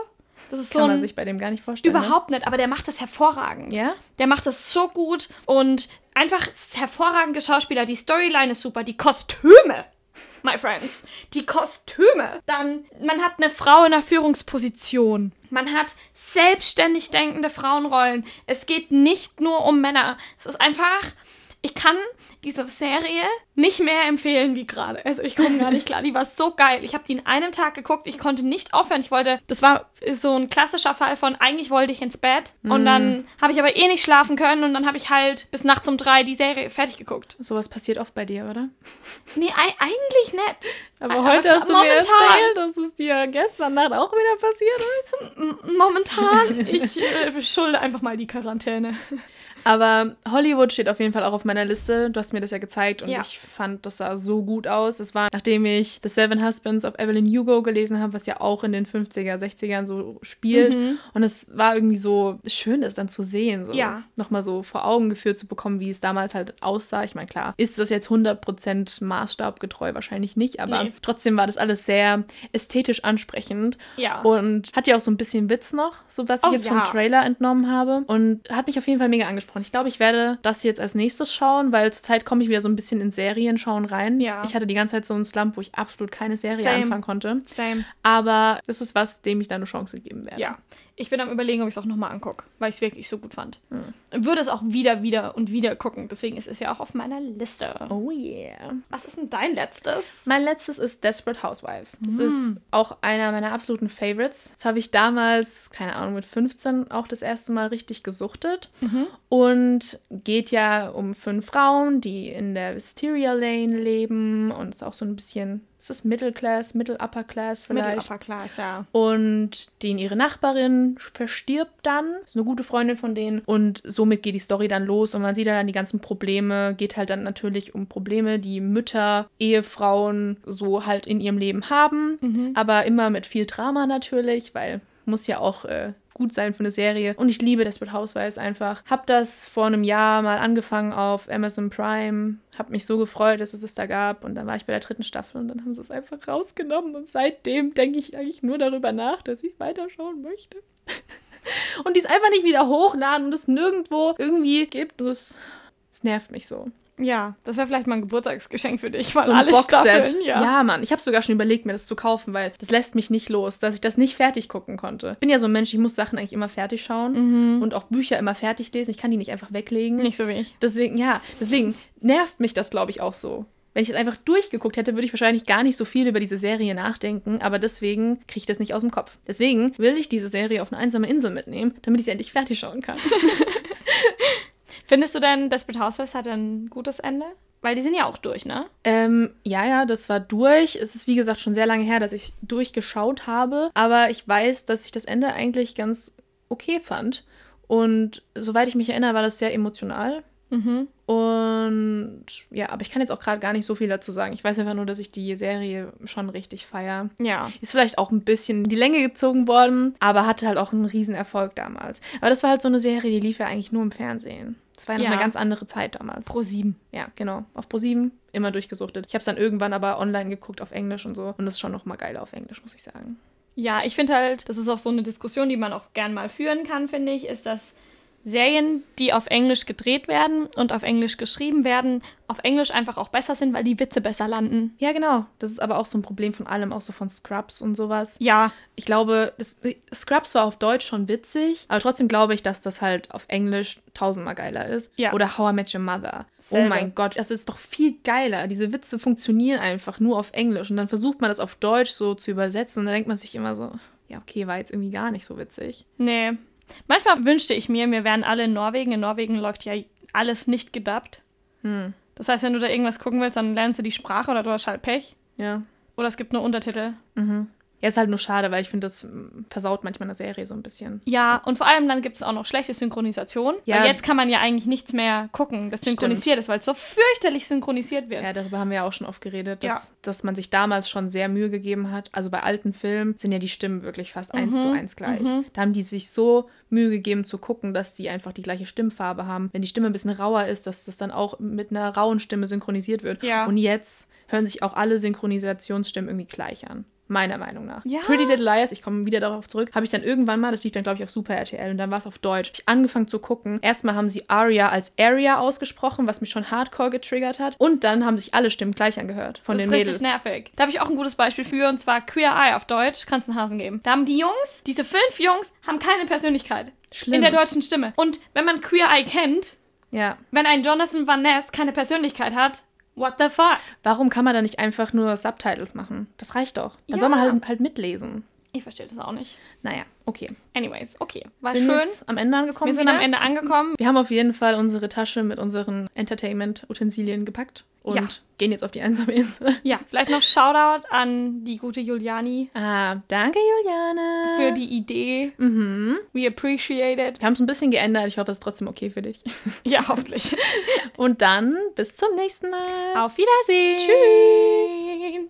Das ist
Kann
so
man sich bei dem gar nicht vorstellen.
Überhaupt nicht, aber der macht das hervorragend.
Ne? Ja?
Der macht das so gut und einfach hervorragende Schauspieler. Die Storyline ist super, die Kostüme, my friends, die Kostüme. Dann, man hat eine Frau in einer Führungsposition. Man hat selbstständig denkende Frauenrollen. Es geht nicht nur um Männer. Es ist einfach, ich kann diese Serie nicht mehr empfehlen wie gerade. Also ich komme gar nicht klar. Die war so geil. Ich habe die in einem Tag geguckt. Ich konnte nicht aufhören. Ich wollte, das war so ein klassischer Fall von, eigentlich wollte ich ins Bett. Und dann habe ich aber eh nicht schlafen können. Und dann habe ich halt bis nachts um drei die Serie fertig geguckt.
Sowas passiert oft bei dir, oder?
Nee, ei- eigentlich nicht.
Aber
Aber
heute hast du mir erzählt, dass es dir gestern Nacht auch wieder passiert ist.
Momentan, ich äh, [LAUGHS] schulde einfach mal die Quarantäne.
Aber Hollywood steht auf jeden Fall auch auf meiner Liste. Du hast mir das ja gezeigt und
Ja.
ich fand, das sah so gut aus. Es war, nachdem ich The Seven Husbands of Evelyn Hugo gelesen habe, was ja auch in den 50er, 60ern so spielt. Und es war irgendwie so schön, das dann zu sehen. So
Ja.
Nochmal so vor Augen geführt zu bekommen, wie es damals halt aussah. Ich meine, klar, ist das jetzt 100% maßstabgetreu? Wahrscheinlich nicht, aber
Nee.
trotzdem war das alles sehr ästhetisch ansprechend.
Ja.
Und hat ja auch so ein bisschen Witz noch, so was ich
Oh,
jetzt
ja.
vom Trailer entnommen habe. Und hat mich auf jeden Fall mega angesprochen. Ich glaube, ich werde das jetzt als nächstes schauen, weil zurzeit komme ich wieder so ein bisschen in Serien schauen rein.
Ja.
Ich hatte die ganze Zeit so einen Slump, wo ich absolut keine Serie
Same.
anfangen konnte.
Same.
Aber das ist was, dem ich da eine Chance geben werde.
Ja. Ich bin am überlegen, ob ich es auch nochmal angucke, weil ich es wirklich so gut fand.
Hm.
Würde es auch wieder, wieder und wieder gucken. Deswegen ist es ja auch auf meiner Liste.
Oh yeah.
Was ist denn dein letztes?
Mein letztes ist Desperate Housewives. Das ist auch einer meiner absoluten Favorites. Das habe ich damals, keine Ahnung, mit 15 auch das erste Mal richtig gesuchtet. Und geht ja um fünf Frauen, die in der Wisteria Lane leben. Und ist auch so ein bisschen, ist das Middle Class, Middle Upper Class vielleicht?
Middle Upper Class, ja.
Und den ihre Nachbarin, verstirbt dann, ist eine gute Freundin von denen und somit geht die Story dann los und man sieht dann die ganzen Probleme, geht halt dann natürlich um Probleme, die Mütter, Ehefrauen so halt in ihrem Leben haben,
Mhm.
aber immer mit viel Drama natürlich, weil muss ja auch äh, gut sein für eine Serie. Und ich liebe Desperate Housewives einfach. Hab das vor einem Jahr mal angefangen auf Amazon Prime. Hab mich so gefreut, dass es es da gab. Und dann war ich bei der dritten Staffel und dann haben sie es einfach rausgenommen. Und seitdem denke ich eigentlich nur darüber nach, dass ich weiterschauen möchte. [LAUGHS] und die es einfach nicht wieder hochladen und es nirgendwo irgendwie gibt. Und es, nervt mich so.
Ja, das wäre vielleicht mal ein Geburtstagsgeschenk für dich, weil
so ein
alle
Boxset.
Staffeln,
Ja.
ja.
Mann. Ich habe sogar schon überlegt, mir das zu kaufen, weil das lässt mich nicht los, dass ich das nicht fertig gucken konnte. Ich bin ja so ein Mensch, ich muss Sachen eigentlich immer fertig schauen und auch Bücher immer fertig lesen. Ich kann die nicht einfach weglegen.
Nicht so wie ich.
Deswegen, ja, deswegen nervt mich das, glaube ich, auch so. Wenn ich es einfach durchgeguckt hätte, würde ich wahrscheinlich gar nicht so viel über diese Serie nachdenken, aber deswegen kriege ich das nicht aus dem Kopf. Deswegen will ich diese Serie auf eine einsame Insel mitnehmen, damit ich sie endlich fertig schauen kann. [LAUGHS]
Findest du denn, Desperate Housewives hat ein gutes Ende? Weil die sind ja auch durch, ne?
Ähm, ja, ja, das war durch. Es ist wie gesagt schon sehr lange her, dass ich durchgeschaut habe. Aber ich weiß, dass ich das Ende eigentlich ganz okay fand. Und soweit ich mich erinnere, war das sehr emotional.
Mhm.
Und ja, aber ich kann jetzt auch gerade gar nicht so viel dazu sagen. Ich weiß einfach nur, dass ich die Serie schon richtig feiere.
Ja.
Ist vielleicht auch ein bisschen in die Länge gezogen worden, aber hatte halt auch einen Riesenerfolg damals. Aber das war halt so eine Serie, die lief ja eigentlich nur im Fernsehen. Das war ja noch
Ja.
eine ganz andere Zeit damals.
Pro 7.
Ja, genau. Auf Pro7 immer durchgesuchtet. Ich habe es dann irgendwann aber online geguckt auf Englisch und so. Und das ist schon noch mal geiler auf Englisch, muss ich sagen.
Ja, ich finde halt, das ist auch so eine Diskussion, die man auch gern mal führen kann, finde ich, ist, dass Serien, die auf Englisch gedreht werden und auf Englisch geschrieben werden, auf Englisch einfach auch besser sind, weil die Witze besser landen.
Ja, genau. Das ist aber auch so ein Problem von allem, auch so von Scrubs und sowas.
Ja,
Ich glaube, das, Scrubs war auf Deutsch schon witzig, aber trotzdem glaube ich, dass das halt auf Englisch tausendmal geiler ist.
Ja.
Oder How I Met Your Mother.
Selbe.
Oh mein Gott, das ist doch viel geiler. Diese Witze funktionieren einfach nur auf Englisch und dann versucht man das auf Deutsch so zu übersetzen und dann denkt man sich immer so, ja, okay, war jetzt irgendwie gar nicht so witzig.
nee. Manchmal wünschte ich mir, wir wären alle in Norwegen. In Norwegen läuft ja alles nicht gedubbt.
Hm.
Das heißt, wenn du da irgendwas gucken willst, dann lernst du die Sprache oder du hast halt Pech.
Ja.
Oder es gibt nur Untertitel.
Ja, ist halt nur schade, weil ich finde, das mm, versaut manchmal eine Serie so ein bisschen.
Ja, und vor allem dann gibt es auch noch schlechte Synchronisation.
Ja.
Weil jetzt kann man ja eigentlich nichts mehr gucken, das synchronisiert ist, weil es so fürchterlich synchronisiert wird.
Ja, darüber haben wir ja auch schon oft geredet, dass,
Ja.
dass man sich damals schon sehr Mühe gegeben hat. Also bei alten Filmen sind ja die Stimmen wirklich fast eins
Mhm,
zu eins gleich. Da haben die sich so Mühe gegeben zu gucken, dass die einfach die gleiche Stimmfarbe haben. Wenn die Stimme ein bisschen rauer ist, dass das dann auch mit einer rauen Stimme synchronisiert wird.
Ja.
Und jetzt hören sich auch alle Synchronisationsstimmen irgendwie gleich an. Meiner Meinung nach.
Ja.
Pretty Little Liars, ich komme wieder darauf zurück, habe ich dann irgendwann mal, das lief dann glaube ich auf Super RTL und dann war es auf Deutsch, hab ich angefangen zu gucken. Erstmal haben sie Aria als Aria ausgesprochen, was mich schon hardcore getriggert hat. Und dann haben sich alle Stimmen gleich angehört von
das
den
ist
Mädels.
richtig nervig. Da habe ich auch ein gutes Beispiel für, und zwar Queer Eye auf Deutsch. Kannst einen Hasen geben. Da haben die Jungs, diese fünf Jungs, haben keine Persönlichkeit.
Schlimm.
In der deutschen Stimme. Und wenn man Queer Eye kennt,
Ja.
wenn ein Jonathan Van Ness keine Persönlichkeit hat, what the fuck?
Warum kann man da nicht einfach nur Subtitles machen? Das reicht doch. Dann
Ja.
soll man halt, halt mitlesen.
Ich verstehe das auch nicht.
Naja, okay.
Anyways, okay. War
Sind wir
schön.
am Ende angekommen?
Wir sind
wieder?
am Ende angekommen.
Wir haben auf jeden Fall unsere Tasche mit unseren Entertainment-Utensilien gepackt und
Ja.
gehen jetzt auf die einsame Insel.
Ja, vielleicht noch Shoutout an die gute Juliani
Ah, danke, Juliane.
für die Idee.
Mhm.
We appreciate it.
Wir haben es ein bisschen geändert. Ich hoffe, es ist trotzdem okay für dich. [LAUGHS]
Ja, hoffentlich.
Und dann bis zum nächsten Mal.
Auf Wiedersehen.
Tschüss.